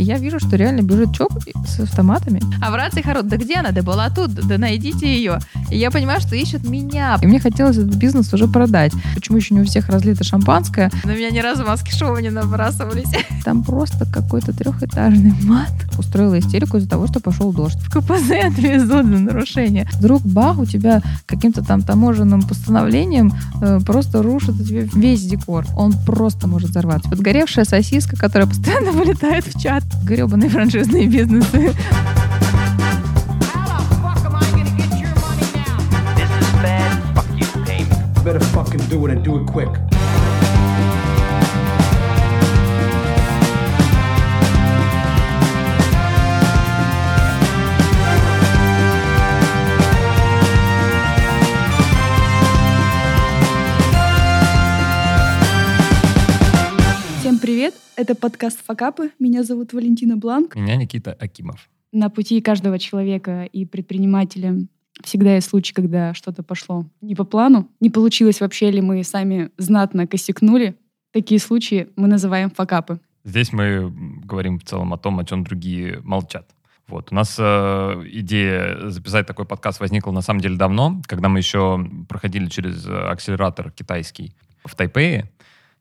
И я вижу, что реально бежит ЧОП с автоматами. А в рации хорот, да где она? Да была тут, да найдите ее. И я понимаю, что ищут меня. И мне хотелось этот бизнес уже продать. Почему еще не у всех разлито шампанское? На меня ни разу маски шоу не набрасывались. Там просто какой-то трехэтажный мат. Устроила истерику из-за того, что пошел дождь. В КПЗ отвезут за нарушение. Вдруг бах, у тебя каким-то там таможенным постановлением э, просто рушит тебе весь декор. Он просто может взорваться. Подгоревшая сосиска, которая постоянно вылетает в чат. Гребаные франшизные бизнесы. Better fucking do it and do it quick. Привет! Это подкаст «Факапы». Меня зовут Валентина Бланк. Меня Никита Акимов. На пути каждого человека и предпринимателя всегда есть случаи, когда что-то пошло не по плану. Не получилось вообще ли мы сами знатно косякнули. Такие случаи мы называем «факапы». Здесь мы говорим в целом о том, о чем другие молчат. Вот. У нас э, идея записать такой подкаст возникла на самом деле давно, когда мы еще проходили через акселератор китайский в Тайпее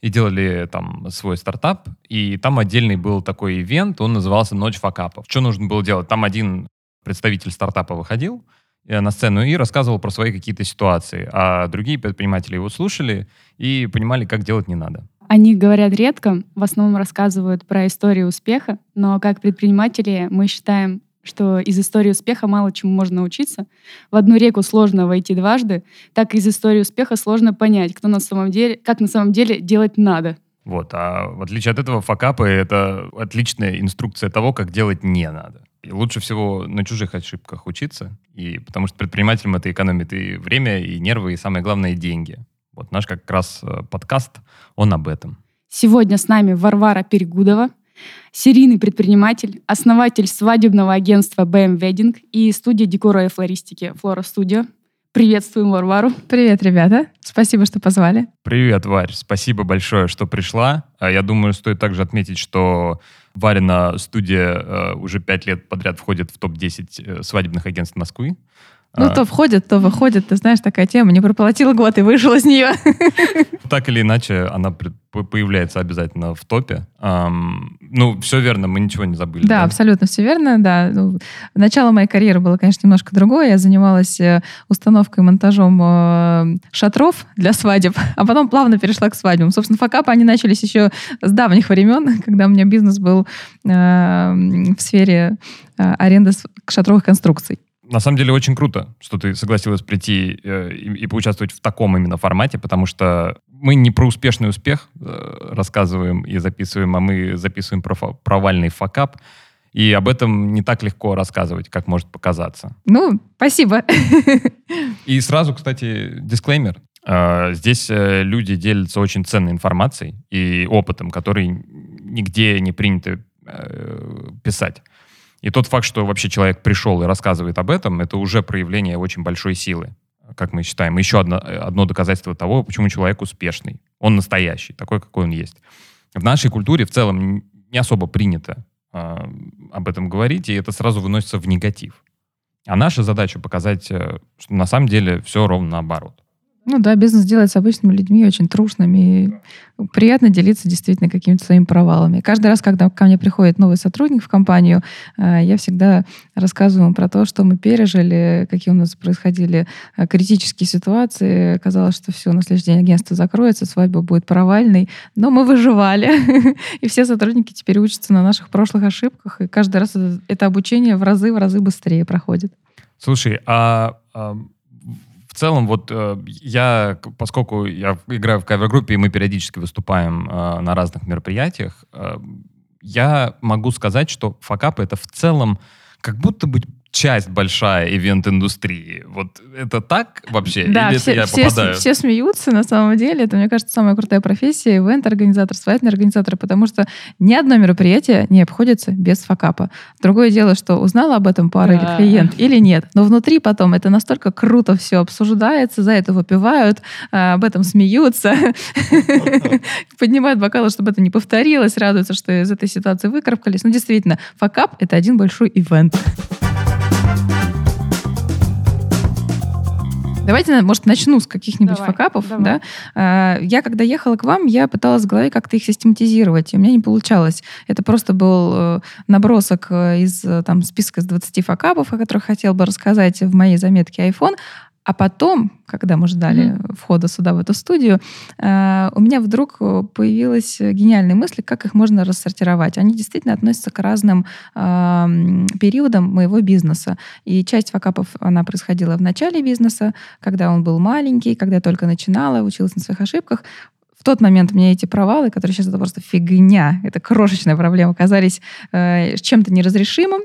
и делали там свой стартап, и там отдельный был такой ивент, он назывался «Ночь факапов». Что нужно было делать? Там один представитель стартапа выходил э, на сцену и рассказывал про свои какие-то ситуации, а другие предприниматели его слушали и понимали, как делать не надо. Они говорят редко, в основном рассказывают про историю успеха, но как предприниматели мы считаем, что из истории успеха мало чему можно научиться. В одну реку сложно войти дважды, так и из истории успеха сложно понять, кто на самом деле, как на самом деле делать надо. Вот. А в отличие от этого, факапы — это отличная инструкция того, как делать не надо. И лучше всего на чужих ошибках учиться, и, потому что предпринимателям это экономит и время, и нервы, и самое главное — деньги. Вот наш как раз э, подкаст, он об этом. Сегодня с нами Варвара Перегудова, серийный предприниматель, основатель свадебного агентства BM Wedding и студии декора и флористики Флора Студио. Приветствуем Варвару. Привет, ребята. Спасибо, что позвали. Привет, Варь. Спасибо большое, что пришла. А Я думаю, стоит также отметить, что Варина студия э, уже пять лет подряд входит в топ-10 э, свадебных агентств Москвы. Ну, А, то входит, то выходит. Ты знаешь, такая тема. Не проплатила год и вышел из нее. Так или иначе, она появляется обязательно в топе. Ам, ну, все верно, мы ничего не забыли. Да, абсолютно все верно, да. Ну, начало моей карьеры было, конечно, немножко другое. Я занималась э, установкой и монтажом э, шатров для свадеб, а потом плавно перешла к свадьбам. Собственно, факапы, они начались еще с давних времен, когда у меня бизнес был э, в сфере э, аренды шатровых конструкций. На самом деле очень круто, что ты согласилась прийти э, и, и поучаствовать в таком именно формате, потому что мы не про успешный успех э, рассказываем и записываем, а мы записываем про фа- провальный факап. И об этом не так легко рассказывать, как может показаться. Ну, спасибо. И сразу, кстати, дисклеймер. Э, Здесь э, люди делятся очень ценной информацией и опытом, который нигде не принято э, писать. И тот факт, что вообще человек пришел и рассказывает об этом, это уже проявление очень большой силы, как мы считаем. Еще одно, одно доказательство того, почему человек успешный. Он настоящий, такой, какой он есть. В нашей культуре в целом не особо принято э, об этом говорить, и это сразу выносится в негатив. А наша задача показать, э, что на самом деле все ровно наоборот. Ну да, бизнес делает с обычными людьми очень трушными. И приятно делиться действительно какими-то своими провалами. Каждый раз, когда ко мне приходит новый сотрудник в компанию, э, я всегда рассказываю им про то, что мы пережили, какие у нас происходили э, критические ситуации. Казалось, что все, на следующий день агентство закроется, свадьба будет провальной. Но мы выживали. И все сотрудники теперь учатся на наших прошлых ошибках. И каждый раз это, обучение в разы, в разы быстрее проходит. Слушай, а, а, целом вот э, я, поскольку я играю в кавер-группе, и мы периодически выступаем э, на разных мероприятиях, э, я могу сказать, что факапы — это в целом как будто бы часть большая ивент-индустрии. Вот это так вообще? Да, Или все, это я все, попадаю? все смеются, на самом деле. Это, мне кажется, самая крутая профессия, ивент-организатор, свадебный организатор, потому что ни одно мероприятие не обходится без факапа. Другое дело, что узнала об этом пара Да. или клиент или нет. Но внутри потом это настолько круто все обсуждается, за это выпивают, а, об этом смеются, поднимают бокалы, чтобы это не повторилось, радуются, что из этой ситуации выкарабкались. Ну, действительно, факап — это один большой ивент. Давайте, может, начну с каких-нибудь Давай, факапов. давай. Да? А, Я, когда ехала к вам, я пыталась в голове как-то их систематизировать, и у меня не получалось. Это просто был э, набросок э, из э, там, списка из 20 факапов, о которых хотел бы рассказать в моей заметке iPhone. А потом, когда мы ждали входа сюда, в эту студию, э, у меня вдруг э, появилась гениальная мысль, как их можно рассортировать. Они действительно относятся к разным э, периодам моего бизнеса. И часть факапов, она происходила в начале бизнеса, когда он был маленький, когда только начинала, училась на своих ошибках. В тот момент мне эти провалы, которые сейчас это просто фигня, это крошечная проблема, казались э, чем-то неразрешимым.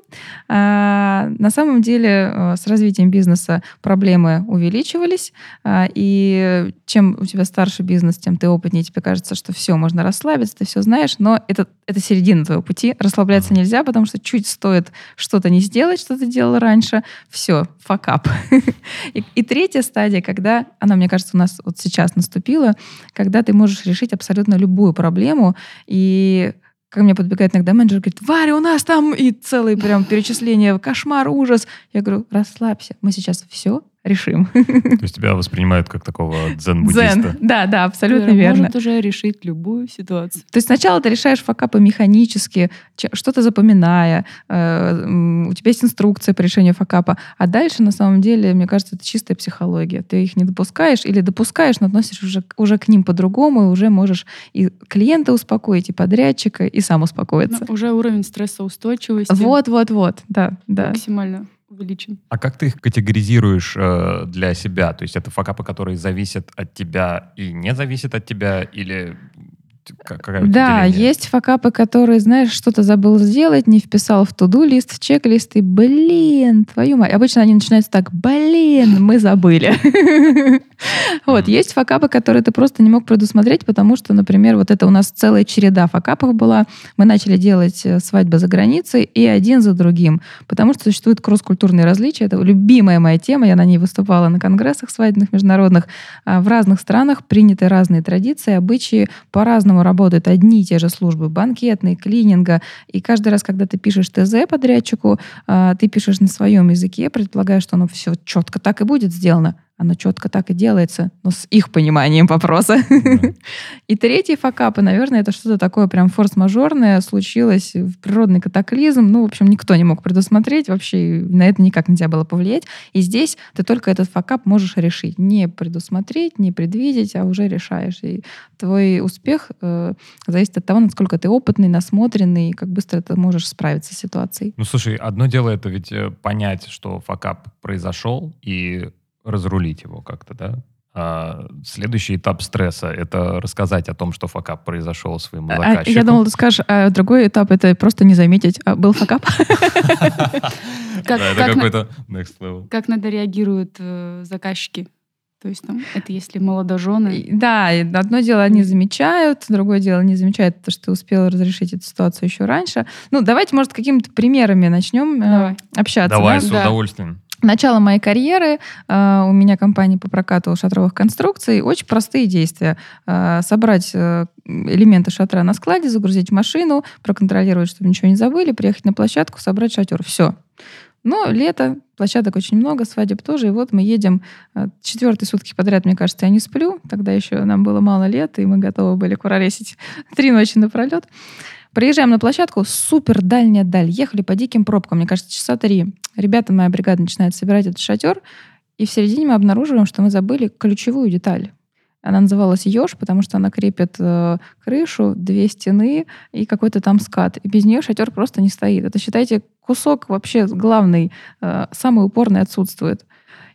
А, на самом деле э, с развитием бизнеса проблемы увеличивались, а, и чем у тебя старше бизнес, тем ты опытнее, тебе кажется, что все, можно расслабиться, ты все знаешь, но это, это середина твоего пути. Расслабляться нельзя, потому что чуть стоит что-то не сделать, что ты делал раньше, все, факап. И, и третья стадия, когда, она, мне кажется, у нас вот сейчас наступила, когда ты можешь решить абсолютно любую проблему, и ко мне подбегает иногда менеджер, говорит, Варя, у нас там и целые прям перечисления, кошмар, ужас. Я говорю, расслабься, мы сейчас все решим. То есть тебя воспринимают как такого дзен-буддиста. Дзен. Да, да, абсолютно Который верно. может уже решить любую ситуацию. То есть сначала ты решаешь факапы механически, че- что-то запоминая, э, у тебя есть инструкция по решению факапа, а дальше, на самом деле, мне кажется, это чистая психология. Ты их не допускаешь или допускаешь, но относишь уже, к- уже к ним по-другому, и уже можешь и клиента успокоить, и подрядчика, и сам успокоиться. Ну, уже уровень стрессоустойчивости Вот-вот-вот, да, да. максимально увеличен. А как ты их категоризируешь э, для себя? То есть это факапы, которые зависят от тебя и не зависят от тебя? Или какая Да, деление? есть факапы, которые, знаешь, что-то забыл сделать, не вписал в туду лист, в чек-лист, и, блин, твою мать. Обычно они начинаются так, блин, мы забыли. Вот, есть факапы, которые ты просто не мог предусмотреть, потому что, например, вот это у нас целая череда факапов была. Мы начали делать э, свадьбы за границей, и один за другим, потому что существуют кросс-культурные различия. Это любимая моя тема, я на ней выступала на конгрессах свадебных международных. А В разных странах приняты разные традиции, обычаи, по-разному работают одни и те же службы, банкетные, клининга. И каждый раз, когда ты пишешь ТЗ подрядчику, а, ты пишешь на своем языке, предполагая, что оно все четко так и будет сделано. Оно четко так и делается, но с их пониманием вопроса. Да. И третий факап, и, наверное, это что-то такое прям форс-мажорное, случилось в природный катаклизм. Ну, в общем, никто не мог предусмотреть, вообще на это никак нельзя было повлиять. И здесь ты только этот факап можешь решить. Не предусмотреть, не предвидеть, а уже решаешь. И твой успех э, зависит от того, насколько ты опытный, насмотренный, и как быстро ты можешь справиться с ситуацией. Ну, слушай, одно дело это ведь э, понять, что факап произошел, и разрулить его как-то, да? А следующий этап стресса — это рассказать о том, что факап произошел своему А, заказчику. я думала, ты скажешь, а другой этап это просто не заметить. А, был факап? Это какой-то next level. как надо реагируют э, заказчики? То есть там, это если молодожены. Да, одно дело они замечают, другое дело не замечают то, что ты успел разрешить эту ситуацию еще раньше. Ну, давайте, может, какими-то примерами начнем э, Давай. общаться. Давай, да? с Да. удовольствием. Начало моей карьеры. э, у меня компания по прокату шатровых конструкций. Очень простые действия. Э, собрать э, элементы шатра на складе, загрузить в машину, проконтролировать, чтобы ничего не забыли, приехать на площадку, собрать шатер. Все. Но лето, площадок очень много, свадеб тоже. И вот мы едем четвертые сутки подряд, мне кажется, я не сплю. Тогда еще нам было мало лет, и мы готовы были куролесить три ночи напролет. Приезжаем на площадку, супер дальняя даль. Ехали по диким пробкам, мне кажется, часа три. Ребята, моя бригада начинает собирать этот шатер, и в середине мы обнаруживаем, что мы забыли ключевую деталь. Она называлась еж, потому что она крепит э, крышу, две стены и какой-то там скат. И без нее шатер просто не стоит. Это, считайте, кусок вообще главный, э, самый упорный отсутствует.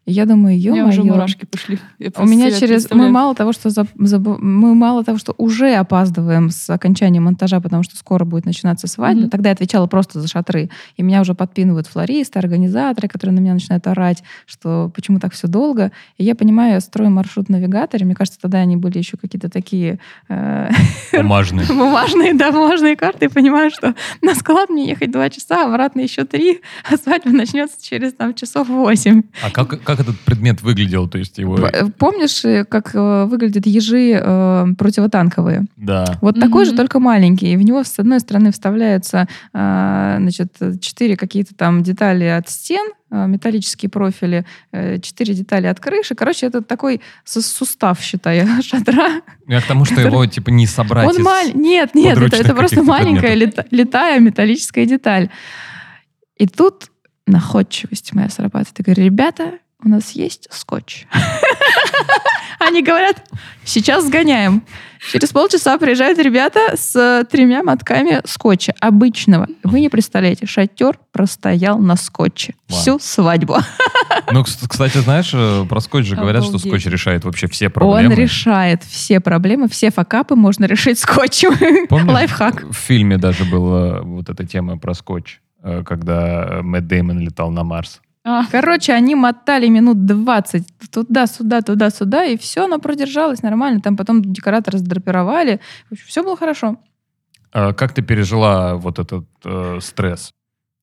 И я думаю, У меня уже мурашки пошли. Я У меня через... Мы мало того, что заб- забы- мы мало того, что уже опаздываем с окончанием монтажа, потому что скоро будет начинаться свадьба. Мгм. Тогда я отвечала просто за шатры. И меня уже подпинывают флористы, организаторы, которые на меня начинают орать, что почему так все долго. И я понимаю, я строю маршрут в навигаторе. Мне кажется, тогда они были еще какие-то такие э, Бумажный. бумажные, да, бумажные карты. И понимаю, что на склад мне ехать два часа, обратно еще три, а свадьба начнется через там часов восемь. А как, как этот предмет выглядел? То есть его... Помнишь, э, как э, выглядят ежи э, противотанковые? Да. Вот Мгм. такой же, только маленький. И в него с одной стороны вставляются э, значит, четыре какие-то там детали от стен, э, металлические профили, четыре детали от крыши. Короче, это такой сустав, считай, шатра. Я к тому, что его типа не собрать Он из- маль... Нет, нет, это, это просто маленькая лета- летая металлическая деталь. И тут находчивость моя срабатывает. Я говорю, ребята, у нас есть скотч. Они говорят, сейчас сгоняем. Через полчаса приезжают ребята с тремя мотками скотча обычного. Вы не представляете, шатер простоял на скотче Вау. всю свадьбу. Ну, кс- кстати, знаешь, э, про скотч же говорят, что Обалдеть. скотч решает вообще все проблемы. Он решает все проблемы, все факапы можно решить скотчем. Помнишь, Лайфхак. В фильме даже была вот эта тема про скотч, э, когда Мэтт Деймон летал на Марс. А, Короче, они мотали минут 20 туда-сюда, туда-сюда, и все, оно продержалось нормально. Там потом декораторы сдрапировали. все было хорошо. А Как ты пережила вот этот э, стресс?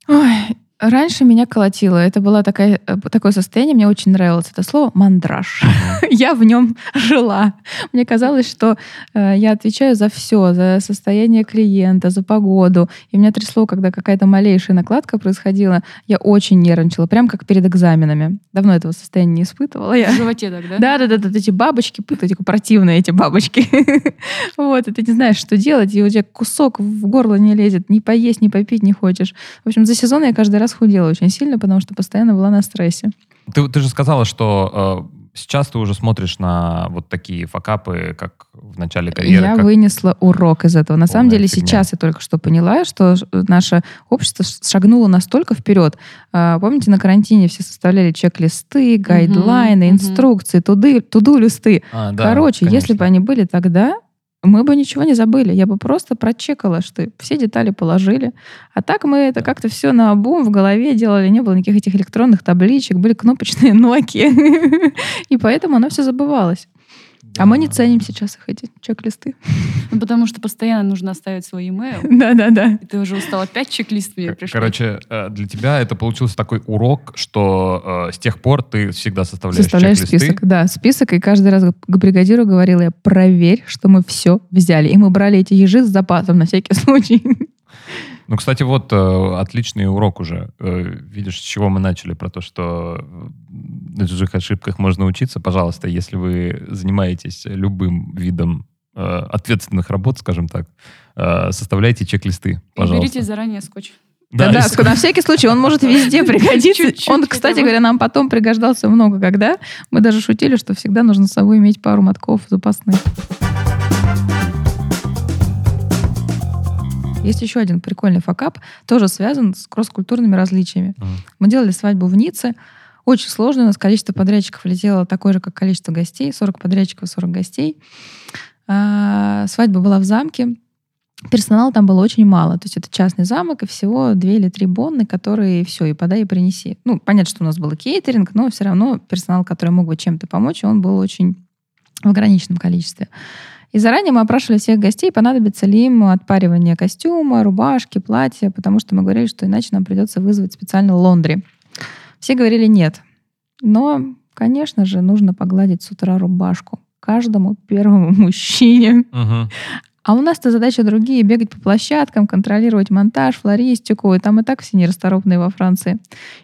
Ой, раньше меня колотило. Это было такая, э, такое состояние, мне очень нравилось это слово «мандраж». Я в нем жила. Мне казалось, что э, я отвечаю за все, за состояние клиента, за погоду. И меня трясло, когда какая-то малейшая накладка происходила. Я очень нервничала, прям как перед экзаменами. Давно этого состояния не испытывала я. в животе тогда? Да, да, да, да, эти бабочки, эти противные эти бабочки. Вот, и ты не знаешь, что делать, и у тебя кусок в горло не лезет, ни поесть, ни попить не хочешь. В общем, за сезон я каждый раз худела очень сильно, потому что постоянно была на стрессе. Ты, ты же сказала, что э, сейчас ты уже смотришь на вот такие факапы, как в начале карьеры. я как- вынесла урок из этого. На самом деле фигня. сейчас я только что поняла, что наше общество шагнуло настолько вперед. А, Помните, на карантине все составляли чек-листы, гайдлайны, мгм. инструкции, туды, туду-листы. А, да, Короче, если конечно. бы они были тогда, мы бы ничего не забыли. Я бы просто прочекала, что все детали положили. А так мы это как-то все на обум в голове делали. Не было никаких этих электронных табличек, были кнопочные Nokia. И поэтому оно все забывалось. А мы не ценим сейчас их, эти чек-листы. Ну, потому что постоянно нужно оставить свой email. Да-да-да. И ты уже устал опять чек-лист мне пришлось. Короче, э, для тебя это получился такой урок, что э, с тех пор ты всегда составляешь, Составляешь список. Да, список. И каждый раз к бригадиру говорила я, проверь, что мы все взяли. И мы брали эти ежи с запасом на всякий случай. Ну, кстати, вот э, отличный урок уже. Э, видишь, с чего мы начали, про то, что на чужих ошибках можно учиться. Пожалуйста, если вы занимаетесь любым видом э, ответственных работ, скажем так, э, составляйте чек-листы, И пожалуйста. берите заранее скотч. Да, да, если- на всякий случай он может везде пригодиться. Чуть-чуть Он, кстати говоря, нам потом пригождался много когда. Мы даже шутили, что всегда нужно с собой иметь пару мотков запасных. Есть еще один прикольный факап, тоже связан с кросс-культурными различиями. Мгм. Мы делали свадьбу в Ницце. Очень сложно. У нас количество подрядчиков летело такое же, как количество гостей. 40 подрядчиков, 40 гостей. А, свадьба была в замке. Персонала там было очень мало. То есть это частный замок, и всего две или три бонны, которые все, и подай, и принеси. Ну, понятно, что у нас был кейтеринг, но все равно персонал, который мог бы чем-то помочь, он был очень в ограниченном количестве. И заранее мы опрашивали всех гостей, понадобится ли им отпаривание костюма, рубашки, платья, потому что мы говорили, что иначе нам придется вызвать специально лондри. Все говорили нет. Но, конечно же, нужно погладить с утра рубашку каждому первому мужчине. Мгм. А у нас-то задачи другие. Бегать по площадкам, контролировать монтаж, флористику. И там и так все нерасторопные во Франции.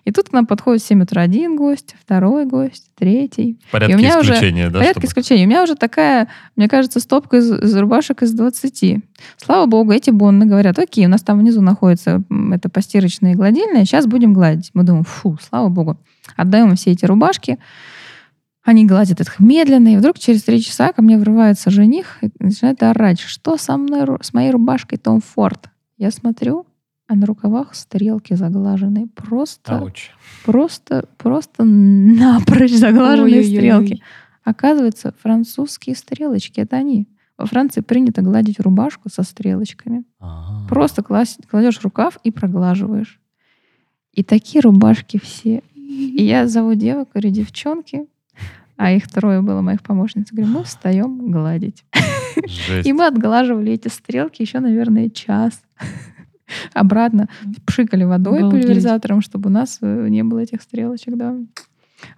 И тут к нам подходит в 7 утра один гость, второй гость, третий. В порядке И у меня уже исключения, да? Порядок чтобы- исключения. У меня уже такая, мне кажется, стопка из, из рубашек из 20. Слава богу, эти бонны говорят, окей, у нас там внизу находится это постирочная и гладильная, сейчас будем гладить. Мы думаем, фу, слава богу. Отдаем все эти рубашки. Они гладят их медленно, и вдруг через три часа ко мне врывается жених и начинает орать, что со мной, с моей рубашкой Том Форд. Я смотрю, а на рукавах стрелки заглаженные. Просто, Ауч. просто, просто напрочь заглаженные Ой-ой-ой. стрелки. Оказывается, французские стрелочки, это они. Во Франции принято гладить рубашку со стрелочками. А. Просто класть- кладешь рукав и проглаживаешь. И такие рубашки все. И я зову девок, говорю, девчонки, а их трое было моих помощниц. Говорю, мы встаем гладить. Жесть. И мы отглаживали эти стрелки еще, наверное, час. Обратно пшикали водой Обалдеть. пульверизатором, чтобы у нас э, не было этих стрелочек, да.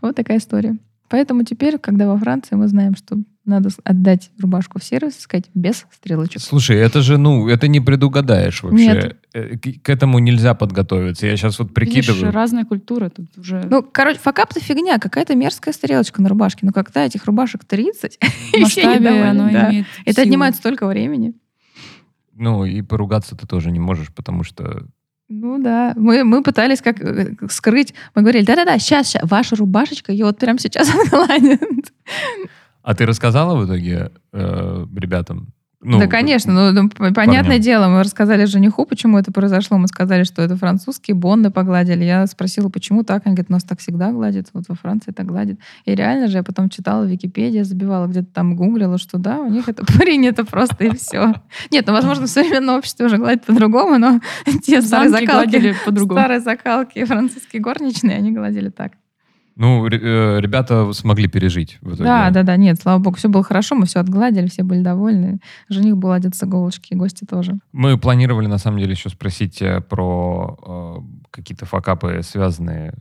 Вот такая история. Поэтому теперь, когда во Франции, мы знаем, что надо отдать рубашку в сервис и сказать без стрелочек. Слушай, это же, ну, это не предугадаешь вообще. Нет. Э, К, к этому нельзя подготовиться. Я сейчас вот Видишь, прикидываю. разная культура тут уже. Ну, короче, факап-то фигня, какая-то мерзкая стрелочка на рубашке. Ну, когда этих рубашек 30, в масштабе оно да. имеет Это силу. отнимает столько времени. Ну, и поругаться ты тоже не можешь, потому что... Ну да, мы, мы пытались как э, скрыть. Мы говорили, да-да-да, сейчас, ваша рубашечка ее вот прямо сейчас отгладят. А ты рассказала в итоге э, ребятам? Ну, да, конечно, ну, ну, понятное парням. дело, мы рассказали жениху, почему это произошло. Мы сказали, что это французские бонды погладили. Я спросила, почему так? Они говорят, у нас так всегда гладят, вот во Франции так гладят. И реально же я потом читала в Википедии, забивала, где-то там гуглила, что да, у них это принято просто и все. Нет, ну, возможно, в современном обществе уже гладят по-другому, но те старые закалки, по-другому. старые закалки французские горничные, они гладили так. Ну, э, ребята смогли пережить в итоге. Да, да, да, нет, слава богу, все было хорошо, мы все отгладили, все были довольны. Жених был одет с иголочки, гости тоже. Мы планировали, на самом деле, еще спросить э, про э, какие-то факапы, связанные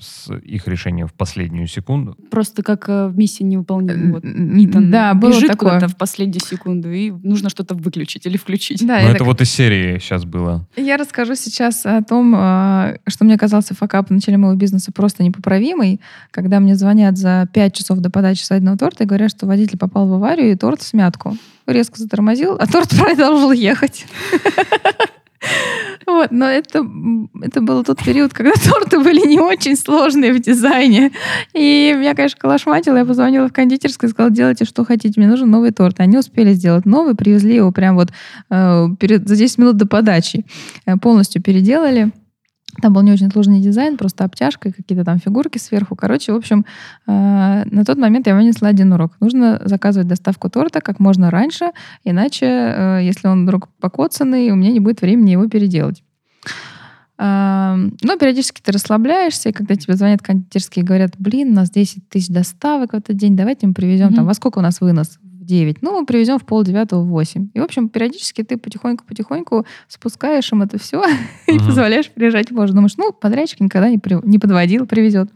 с их решением в последнюю секунду. Просто как э, в миссии невыполнима. Вот Итан да, было бежит такое. куда-то в последнюю секунду, и нужно что-то выключить или включить. Да, Но я, это так- вот из серии сейчас было. я расскажу сейчас о том, а, что мне казался факап в начале моего бизнеса просто непоправимый, когда мне звонят за 5 часов до подачи свадебного торта и говорят, что водитель попал в аварию и торт в смятку. Резко затормозил, а торт продолжил ехать. Вот, но это, это был тот период, когда торты были не очень сложные в дизайне. И меня, конечно, колошматило. Я позвонила в кондитерскую и сказала, делайте, что хотите, мне нужен новый торт. Они успели сделать новый, привезли его прям вот э, перед, за 10 минут до подачи. Э, полностью переделали. Там был не очень сложный дизайн, просто обтяжка и какие-то там фигурки сверху. Короче, в общем, э, на тот момент я вынесла один урок. Нужно заказывать доставку торта как можно раньше, иначе, э, если он вдруг покоцанный, у меня не будет времени его переделать. Но периодически ты расслабляешься, и когда тебе звонят кондитерские и говорят, блин, у нас 10 тысяч доставок в этот день, давайте мы привезем, там, Мгм. во сколько у нас вынос? В 9. Ну, привезем в полдевятого в 8. И, в общем, периодически ты потихоньку-потихоньку спускаешь им это все и Мгм. позволяешь приезжать позже. Думаешь, ну, подрядчик никогда не, при- не подводил, привезет.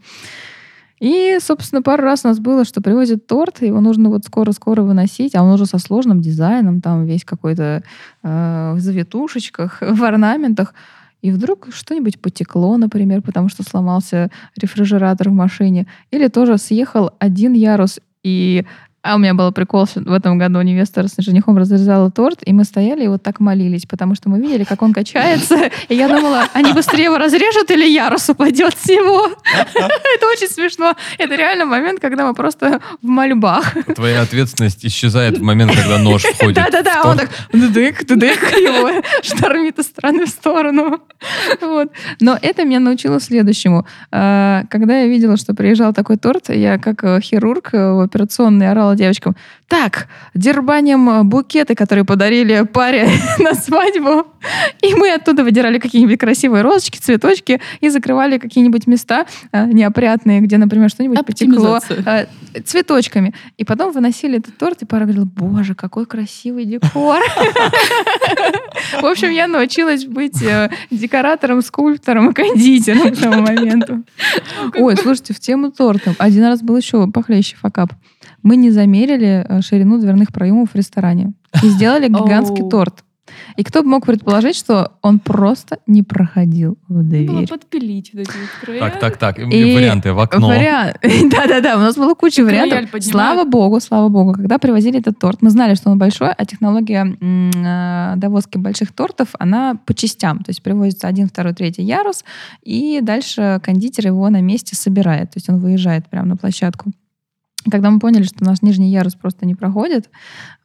И, собственно, пару раз у нас было, что привозят торт, его нужно вот скоро-скоро выносить, а он уже со сложным дизайном, там весь какой-то э, в завитушечках, в орнаментах. И вдруг что-нибудь потекло, например, потому что сломался рефрижератор в машине. Или тоже съехал один ярус, и а у меня был прикол, что в этом году невеста с женихом разрезала торт, и мы стояли и вот так молились, потому что мы видели, как он качается, и я думала, они быстрее его разрежут или ярус упадет с него. Это очень смешно. Это реально момент, когда мы просто в мольбах. Твоя ответственность исчезает в момент, когда нож входит. Да-да-да, в он так дык, дык, его штормит из стороны в сторону. Вот. Но это меня научило следующему. А, Когда я видела, что приезжал такой торт, я как э, хирург э, в операционной орала девочкам, так, дербаним э, букеты, которые подарили паре на свадьбу, и мы оттуда выдирали какие-нибудь красивые розочки, цветочки и закрывали какие-нибудь места э, неопрятные, где, например, что-нибудь потекло э, цветочками. И потом выносили этот торт, и пара говорила, боже, какой красивый декор. В общем, я научилась быть э, декоратором, скульптором и кондитером к тому моменту. Ой, слушайте, в тему торта. Один раз был еще похлеще факап. Мы не замерили э, ширину дверных проемов в ресторане. И сделали гигантский торт. И кто бы мог предположить, что он просто не проходил в Было дверь. подпилить вот эти вот края. Так, так, так. И И Варианты в окно. Вариант. Да-да-да, у нас было куча вариантов. Слава богу, слава богу. Когда привозили этот торт, мы знали, что он большой, а технология э, довозки больших тортов, она по частям. То есть привозится один, второй, третий ярус, и дальше кондитер его на месте собирает. То есть он выезжает прямо на площадку. Когда мы поняли, что наш нижний ярус просто не проходит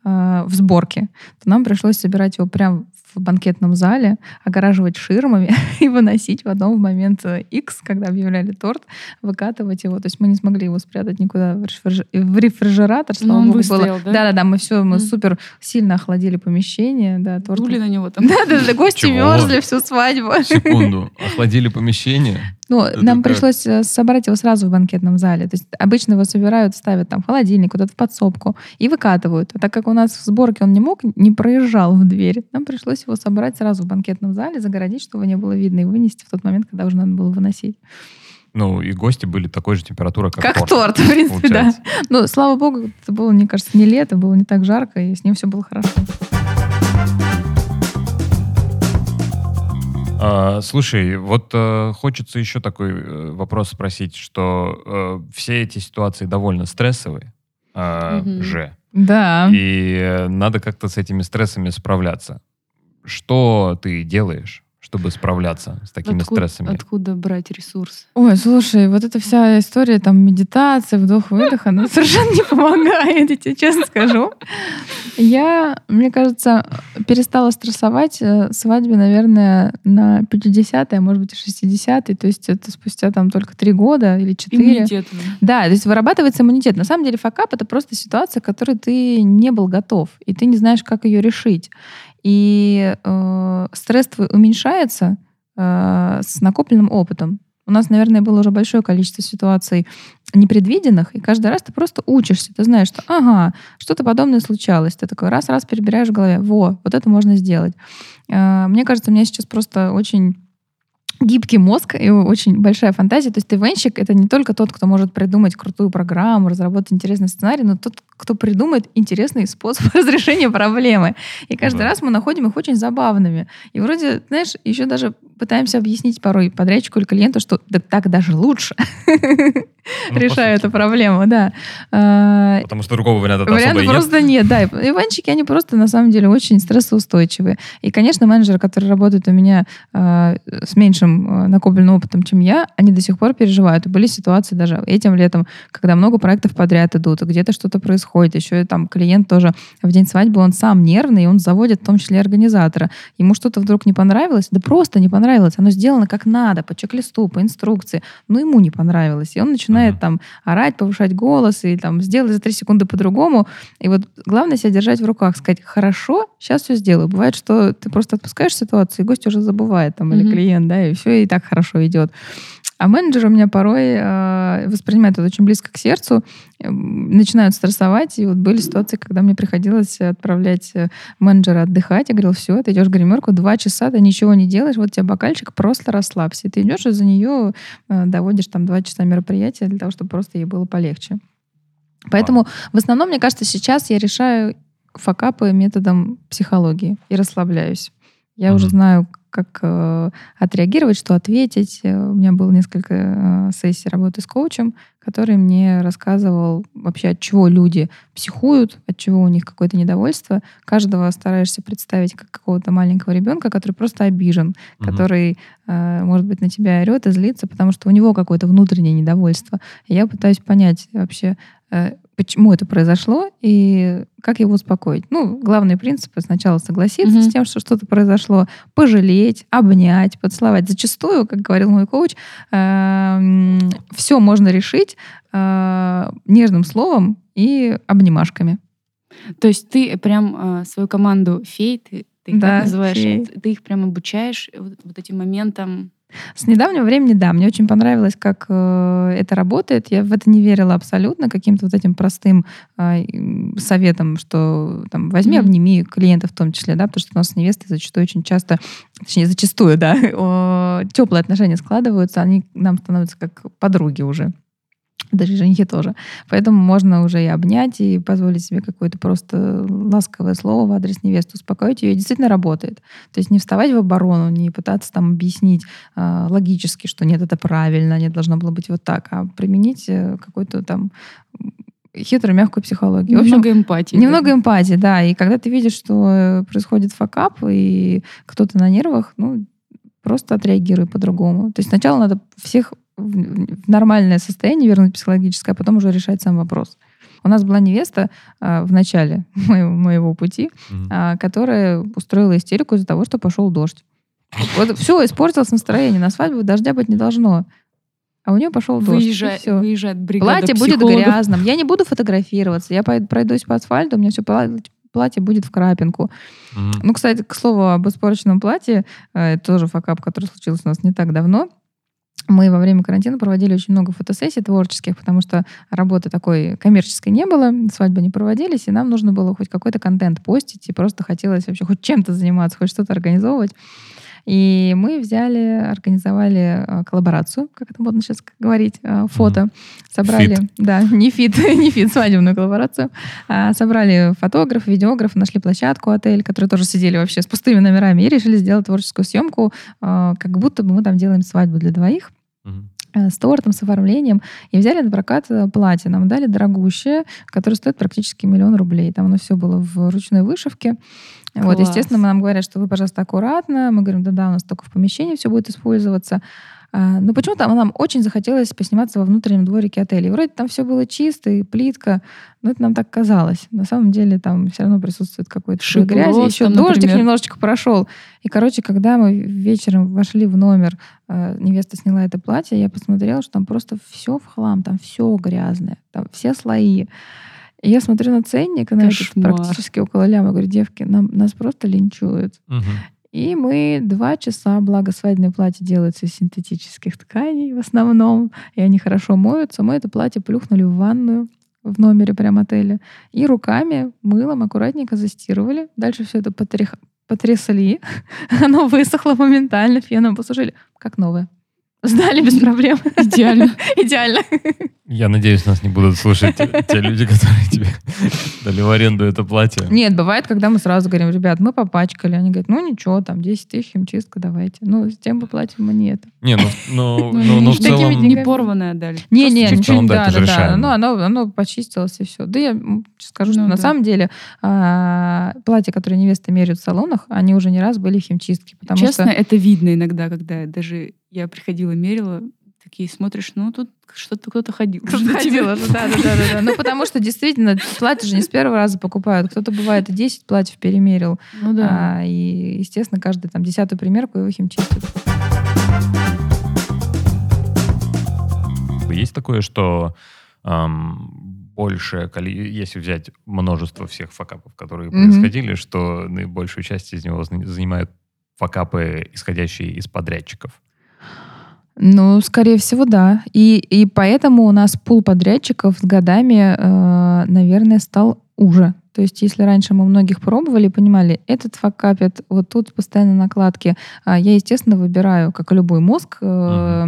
э, в сборке, то нам пришлось собирать его прям в банкетном зале, огораживать ширмами и выносить потом в момент X, когда объявляли торт, выкатывать его. То есть мы не смогли его спрятать никуда в рефриж- в рефрижератор. Но слава он богу, выстоял, да? Да-да-да, мы все, мы супер сильно охладили помещение. Да, торт. Дули на него там. Да-да-да, гости Чего? мерзли всю свадьбу. Секунду. Охладили помещение. Ну, Это нам как? пришлось э, собрать его сразу в банкетном зале. То есть обычно его собирают, ставят там в холодильник, куда-то в подсобку и выкатывают. А так как у нас в сборке он не мог, не проезжал в дверь, нам пришлось его собрать сразу в банкетном зале, загородить, чтобы его не было видно, и вынести в тот момент, когда уже надо было выносить. Ну, и гости были такой же температуры, как, Как торт, в принципе, да. получается. Ну, слава богу, это было, мне кажется, не лето, было не так жарко, и с ним все было хорошо. А, слушай, вот э, хочется еще такой э, вопрос спросить, что э, все эти ситуации довольно стрессовые э, Мгм. же, Да. и надо как-то с этими стрессами справляться. Что ты делаешь, чтобы справляться с такими Откуда, стрессами? откуда брать ресурс? Ой, слушай, вот эта вся история там медитации, вдох-выдох, она совершенно не помогает, я тебе честно скажу. Я, мне кажется, перестала стрессовать э, свадьбе, наверное, на 50-е, а может быть, и 60-е. То есть это спустя там только три года или четыре. Иммунитет. Да, то есть вырабатывается иммунитет. На самом деле факап — это просто ситуация, к которой ты не был готов, и ты не знаешь, как ее решить. И э, стресс твой уменьшается э, с накопленным опытом. У нас, наверное, было уже большое количество ситуаций непредвиденных, и каждый раз ты просто учишься. Ты знаешь, что ага, что-то подобное случалось. Ты такой раз-раз перебираешь в голове. Во, вот это можно сделать. Э, Мне кажется, у меня сейчас просто очень гибкий мозг и очень большая фантазия. То есть ТВНщик — это не только тот, кто может придумать крутую программу, разработать интересный сценарий, но тот, кто придумает интересный способ разрешения проблемы. И каждый раз мы находим их очень забавными. И вроде, знаешь, еще даже пытаемся объяснить порой подрядчику или клиенту, что да так даже лучше Ну, решаю эту проблему, да. А, Потому что другого варианта особо Вариантов и нет. просто нет, да. Иванчики, они просто на самом деле очень стрессоустойчивые. И, конечно, менеджеры, которые работают у меня э, с меньшим э, накопленным опытом, чем я, они до сих пор переживают. И были ситуации даже этим летом, когда много проектов подряд идут, где-то что-то происходит. Еще и там клиент тоже в день свадьбы, он сам нервный, и он заводит в том числе организатора. Ему что-то вдруг не понравилось, да просто не понравилось. Оно сделано как надо, по чек-листу, по инструкции. Но ему не понравилось. И он начинает Мгм. там орать, повышать голос и там сделай за три секунды по-другому. И вот главное себя держать в руках, сказать, хорошо, сейчас все сделаю. Бывает, что ты просто отпускаешь ситуацию, и гость уже забывает, там, или Мгм. клиент, да, и все и так хорошо идет. А менеджеры у меня порой э, воспринимают это очень близко к сердцу, э, начинают стрессовать. И вот были ситуации, когда мне приходилось отправлять э, менеджера отдыхать. Я говорила, все, ты идешь в гримерку, два часа, ты ничего не делаешь, вот у тебя бокальчик, просто расслабься. И ты идешь и за нее э, доводишь там два часа мероприятия для того, чтобы просто ей было полегче. Поэтому в основном, мне кажется, сейчас я решаю факапы методом психологии и расслабляюсь. Я уже Мгм. знаю, как э, отреагировать, что ответить. Э, У меня было несколько э, сессий работы с коучем, который мне рассказывал вообще, от чего люди психуют, от чего у них какое-то недовольство. Каждого стараешься представить как какого-то маленького ребенка, который просто обижен, Мгм. который, э, может быть, на тебя орет и злится, потому что у него какое-то внутреннее недовольство. И я пытаюсь понять вообще, э, почему это произошло и как его успокоить. Ну, главные принципы сначала согласиться Мгм. с тем, что что-то произошло, пожалеть, обнять, поцеловать. Зачастую, как говорил мой коуч, все можно решить э, нежным словом и обнимашками. То есть ты прям э, свою команду фей, ты, ты их Да, называешь, ты- ты их прям обучаешь вот, вот этим моментам. С недавнего времени, да, мне очень понравилось, как э, это работает. Я в это не верила абсолютно, каким-то вот этим простым э, советом, что там возьми, обними клиента в том числе, да, потому что у нас с невестой зачастую очень часто, точнее, зачастую, да, теплые отношения складываются, они нам становятся как подруги уже. Даже женихи тоже. Поэтому можно уже и обнять, и позволить себе какое-то просто ласковое слово в адрес невесты, успокоить ее. И действительно работает. То есть не вставать в оборону, не пытаться там объяснить э, логически, что нет, это правильно, нет, должно было быть вот так, а применить э, какую-то там хитрую, мягкую психологию. В общем, Немного эмпатии. Немного эмпатии, да. И когда ты видишь, что э, происходит факап, и кто-то на нервах, ну, просто отреагируй по-другому. То есть сначала надо всех в нормальное состояние вернуть психологическое, а потом уже решать сам вопрос. У нас была невеста а, в начале моего, моего пути, а, которая устроила истерику из-за того, что пошел дождь. Вот все, испортилось настроение. На свадьбу дождя быть не должно. А у нее пошел дождь. и Выезжает, всё. выезжает бригада Платье будет психологов. грязным. Я не буду фотографироваться. Я пройдусь по асфальту, у меня все платье будет в крапинку. Мгм. Ну, кстати, к слову об испорченном платье, э, это тоже факап, который случился у нас не так давно. Мы во время карантина проводили очень много фотосессий творческих, потому что работы такой коммерческой не было, свадьбы не проводились, и нам нужно было хоть какой-то контент постить, и просто хотелось вообще хоть чем-то заниматься, хоть что-то организовывать. И мы взяли, организовали э, коллаборацию, как это модно сейчас говорить, э, фото. Собрали, Feat. да, не feat, не feat, свадебную коллаборацию. А, собрали фотограф, видеограф, нашли площадку, отель, которые тоже сидели вообще с пустыми номерами и решили сделать творческую съемку, как будто бы мы там делаем свадьбу для двоих э, с тортом, с оформлением, и взяли на прокат э, платье. Нам дали дорогущее, которое стоит практически миллион рублей. Там оно все было в ручной вышивке. Вот, Класс. естественно, нам говорят, что вы, пожалуйста, аккуратно. Мы говорим, да-да, у нас только в помещении все будет использоваться. А, Но почему-то нам очень захотелось посниматься во внутреннем дворике отеля. И вроде там все было чисто и плитко, но это нам так казалось. На самом деле там все равно присутствует какой-то Шип грязи. Еще дождик например. немножечко прошел. И, короче, когда мы вечером вошли в номер, э, невеста сняла это платье, я посмотрела, что там просто все в хлам, там все грязное, там все слои. И я смотрю на ценник, на этот Кошмар. практически около ляма, говорю, девки, нам, нас просто линчуют. Мгм. И мы два часа, благо свадебное платье делается из синтетических тканей в основном, и они хорошо моются. Мы это платье плюхнули в ванную в номере прям отеля. И руками, мылом аккуратненько застирывали. Дальше все это потрех- потрясли. Оно высохло моментально, феном посушили. Как новое. Сдали без проблем. Идеально. Идеально. Я надеюсь, нас не будут слушать те люди, которые тебе дали в аренду это платье. Нет, бывает, когда мы сразу говорим, ребят, мы попачкали. Они говорят, ну ничего, там 10 тысяч химчистка, давайте. Ну, с тем бы платим мы не это. Не, ну, ну, Ну, ну, ну, в целом... Не порванное дали. Не, не, ничего, целом, да, да, да. Ну, оно, оно почистилось и все. Да я скажу, что Ну, на самом деле а, платья, которые невесты меряют в салонах, они уже не раз были в химчистке. Потому Честно, что это видно иногда, когда даже я приходила, мерила, такие смотришь, ну тут что-то кто-то ходил. Кто-то ходил уже, да, да, да, да. Ну, потому что действительно платья же не с первого раза покупают. Кто-то бывает и 10 платьев перемерил. Ну да. А, и, естественно, каждый там десятую примерку его химчистит. Есть такое, что ам, большее если взять множество всех факапов, которые Мгм. происходили, что наибольшую часть из него занимают факапы, исходящие из подрядчиков. Ну, скорее всего, да. И, и поэтому у нас пул подрядчиков с годами, э, наверное, стал уже. То есть, если раньше мы многих пробовали, понимали, этот факапит, вот тут постоянно накладки, а я, естественно, выбираю, как и любой мозг, э,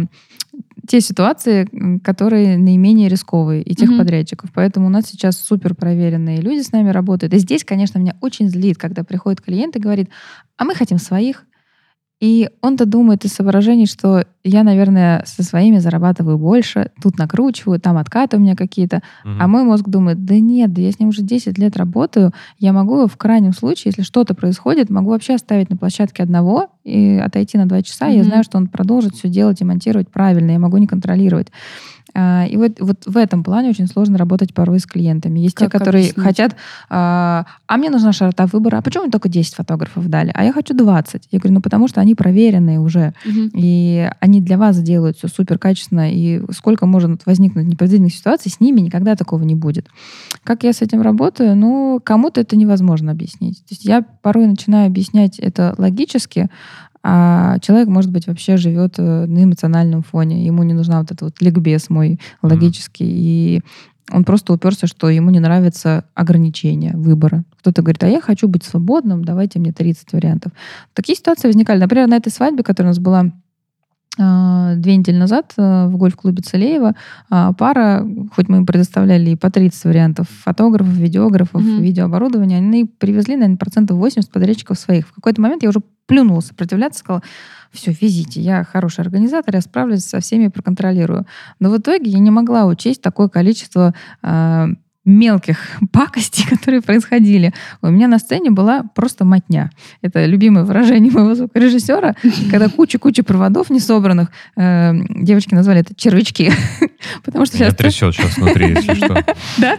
те ситуации, которые наименее рисковые, и тех Мгм. подрядчиков. Поэтому у нас сейчас супер проверенные люди с нами работают. И здесь, конечно, меня очень злит, когда приходит клиент и говорит, а мы хотим своих, и он-то думает из соображений, что я, наверное, со своими зарабатываю больше, тут накручиваю, там откаты у меня какие-то. Мгм. А мой мозг думает, да нет, да я с ним уже 10 лет работаю, я могу в крайнем случае, если что-то происходит, могу вообще оставить на площадке одного и отойти на два часа, и я знаю, что он продолжит все делать и монтировать правильно, я могу не контролировать. А, И вот, вот в этом плане очень сложно работать порой с клиентами. Есть те, Как которые объяснить? хотят, а, а мне нужна широта выбора, а почему мне только 10 фотографов дали, а я хочу 20. Я говорю, ну потому что они проверенные уже, Мгм. и они для вас делают все супер качественно, и сколько может возникнуть непредвиденных ситуаций, с ними никогда такого не будет. Как я с этим работаю? Ну, кому-то это невозможно объяснить. То есть я порой начинаю объяснять это логически, а человек, может быть, вообще живет э, на эмоциональном фоне. Ему не нужна вот эта вот ликбез мой логический. И он просто уперся, что ему не нравится ограничение выбора. Кто-то говорит, а я хочу быть свободным, давайте мне 30 вариантов. Такие ситуации возникали. Например, на этой свадьбе, которая у нас была две недели назад а, в гольф-клубе Целеева, а, пара, хоть мы им предоставляли и по 30 вариантов фотографов, видеографов, Мгм. видеооборудования, они привезли, наверное, процентов 80 подрядчиков своих. В какой-то момент я уже плюнула сопротивляться, сказала, все, везите, я хороший организатор, я справлюсь со всеми, проконтролирую. Но в итоге я не могла учесть такое количество мелких пакостей, которые происходили. У меня на сцене была просто мотня. Это любимое выражение моего звукорежиссера, когда куча-куча проводов не собранных. э, девочки назвали это червячки. Потому что сейчас трясет сейчас внутри, если что. да?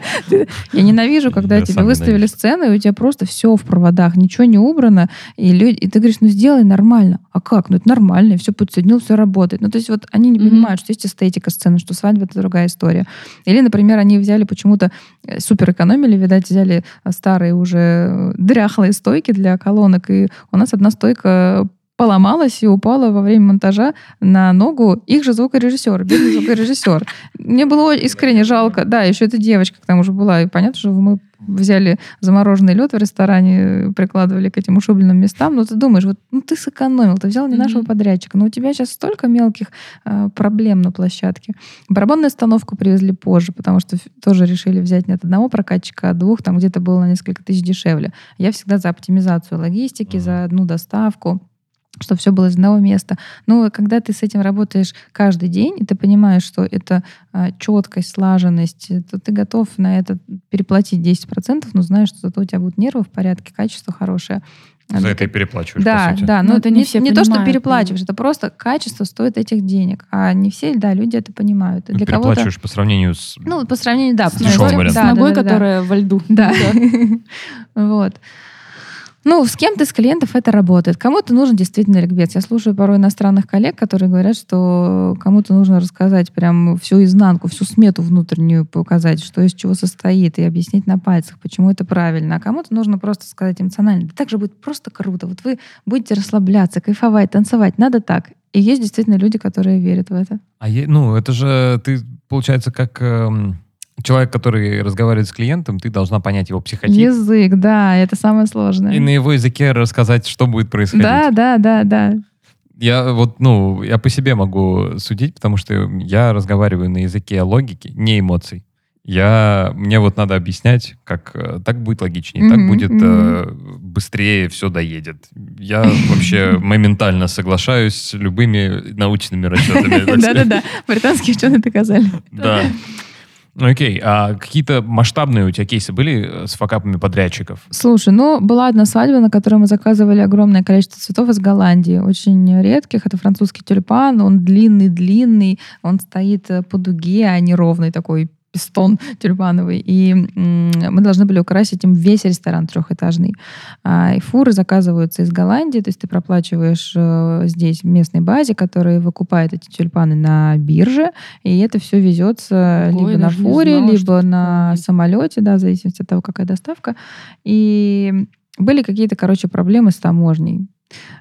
Я ненавижу, когда тебе выставили сцену, и у тебя просто все в проводах, ничего не убрано, и, люди, и ты говоришь, ну сделай нормально. А как? Ну это нормально, все подсоединил, все работает. Ну то есть вот они не понимают, что есть эстетика сцены, что свадьба это другая история. Или, например, они взяли почему-то, супер экономили, видать, взяли старые уже дряхлые стойки для колонок, и у нас одна стойка поломалась и упала во время монтажа на ногу их же звукорежиссер, бедный звукорежиссер. Мне было искренне жалко. Да, еще эта девочка к тому же была. И понятно, что мы взяли замороженный лед в ресторане, прикладывали к этим ушибленным местам. Но ты думаешь, вот ну, ты сэкономил, ты взял не нашего подрядчика. Но у тебя сейчас столько мелких э, проблем на площадке. Барабанную установку привезли позже, потому что тоже решили взять не от одного прокатчика, а двух. Там где-то было на несколько тысяч дешевле. Я всегда за оптимизацию логистики, за одну доставку чтобы все было из одного места. Но когда ты с этим работаешь каждый день, и ты понимаешь, что это а, четкость, слаженность, то ты готов на это переплатить 10%, но знаешь, что зато у тебя будут нервы в порядке, качество хорошее. За это и переплачиваешь, Да, по сути. да, Но но это не все не то, что понимают, переплачиваешь, это просто качество стоит этих денег. А не все, да, люди это понимают. И Ну, для переплачиваешь по сравнению с... Ну, по сравнению, да. С вариантом. С да, ногой, да, да, да. которая во льду. Да. Вот. Ну, с кем-то из клиентов это работает. Кому-то нужен действительно ликбез. Я слушаю порой иностранных коллег, которые говорят, что кому-то нужно рассказать прям всю изнанку, всю смету внутреннюю показать, что из чего состоит, и объяснить на пальцах, почему это правильно. А кому-то нужно просто сказать эмоционально. Да так же будет просто круто. Вот вы будете расслабляться, кайфовать, танцевать. Надо так. И есть действительно люди, которые верят в это. А е- ну, это же ты, получается, как эм, человек, который разговаривает с клиентом, ты должна понять его психотип Язык, да, это самое сложное. и на его языке рассказать, что будет происходить. Да, да, да, да. Я вот, ну, я по себе могу судить, потому что я разговариваю на языке логики, не эмоций. Я, мне вот надо объяснять, как э, так будет логичнее, так Мгм, будет мгм. э, быстрее все доедет. Я вообще моментально соглашаюсь с любыми научными расчетами. так. Да-да-да, британские ученые доказали. Да. Ну, Окей, а какие-то масштабные у тебя кейсы были э, с факапами подрядчиков? Слушай, ну, была одна свадьба, на которой мы заказывали огромное количество цветов из Голландии, очень редких. Это французский тюльпан, он длинный-длинный, он стоит э, по дуге, а не ровный такой пистон тюльпановый. И мы должны были украсить им весь ресторан трехэтажный. А, и фуры заказываются из Голландии, то есть ты проплачиваешь э, здесь в местной базе, которая выкупает эти тюльпаны на бирже, и это все везется Ого, либо на фуре, знала, либо такое на есть. самолете, да, в зависимости от того, какая доставка. И были какие-то, короче, проблемы с таможней.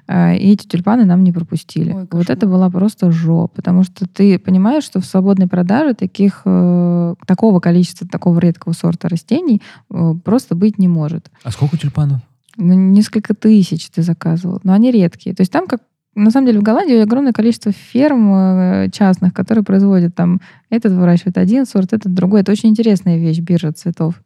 А, И эти тюльпаны нам не пропустили. Ой, вот это была просто жопа, потому что ты понимаешь, что в свободной продаже таких, э, такого количества, такого редкого сорта растений э, просто быть не может. А сколько тюльпанов? Ну, несколько тысяч ты заказывал, но они редкие. То есть там как на самом деле в Голландии огромное количество ферм э, частных, которые производят там этот выращивает один сорт, этот другой. Это очень интересная вещь, биржа цветов.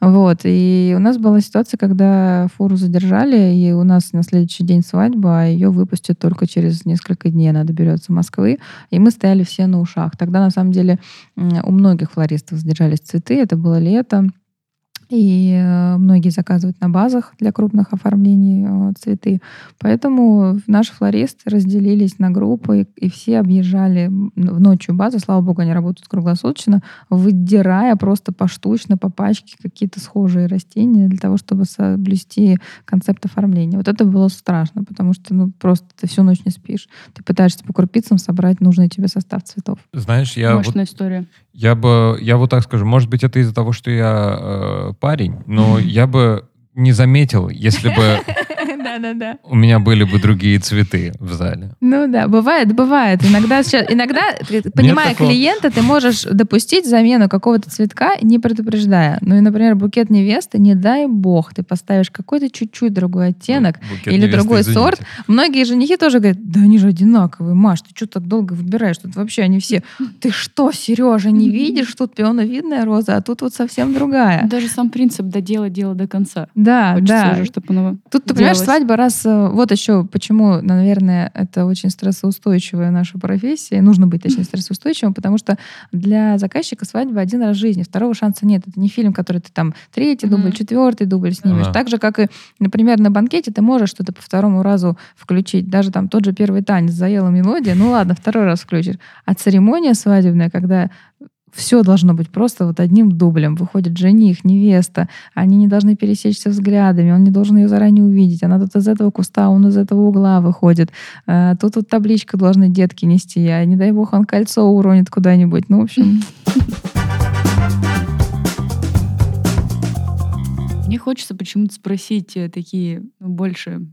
Вот. И у нас была ситуация, когда фуру задержали, и у нас на следующий день свадьба, а ее выпустят только через несколько дней. Она доберется Москвы. И мы стояли все на ушах. Тогда, на самом деле, у многих флористов задержались цветы. Это было лето. И э, многие заказывают на базах для крупных оформлений э, цветы. Поэтому наши флористы разделились на группы, и все объезжали в ночью базы. Слава богу, они работают круглосуточно, выдирая просто поштучно, по пачке какие-то схожие растения для того, чтобы соблюсти концепт оформления. Вот это было страшно, потому что ну, просто ты всю ночь не спишь. Ты пытаешься по крупицам собрать нужный тебе состав цветов. Знаешь, я вот Мощная история. Я бы, я вот так скажу, может быть, это из-за того, что я э, парень, но я бы не заметил, если бы Да-да-да. у меня были бы другие цветы в зале. Ну да, бывает, бывает. Иногда, сейчас, иногда понимая такого. клиента, ты можешь допустить замену какого-то цветка, не предупреждая. Ну и, например, букет невесты, не дай бог, ты поставишь какой-то чуть-чуть другой оттенок. Букет или невесты, другой извините. сорт. Многие женихи тоже говорят, да они же одинаковые, Маш, ты что так долго выбираешь? Тут вообще они все, ты что, Сережа, не видишь? Тут пионовидная роза, а тут вот совсем другая. Даже сам принцип доделать дело до конца. Да, Хочется да. уже, чтобы оно Тут, ты понимаешь. Свадьба, раз... э, Вот еще почему, наверное, это очень стрессоустойчивая наша профессия. Нужно быть, точнее, стрессоустойчивым, потому что для заказчика свадьба один раз в жизни. Второго шанса нет. Это не фильм, который ты там третий дубль, четвертый дубль снимешь. Так же, как и, например, на банкете ты можешь что-то по второму разу включить. Даже там тот же первый танец заела мелодия. Ну ладно, второй раз включишь. А церемония свадебная, когда все должно быть просто вот одним дублем. Выходит жених, невеста. Они не должны пересечься взглядами. Он не должен ее заранее увидеть. Она тут из этого куста, он из этого угла выходит. А, Тут вот табличка должны детки нести. А не дай бог он кольцо уронит куда-нибудь. Ну, в общем, Мне хочется почему-то спросить э, такие ну, больше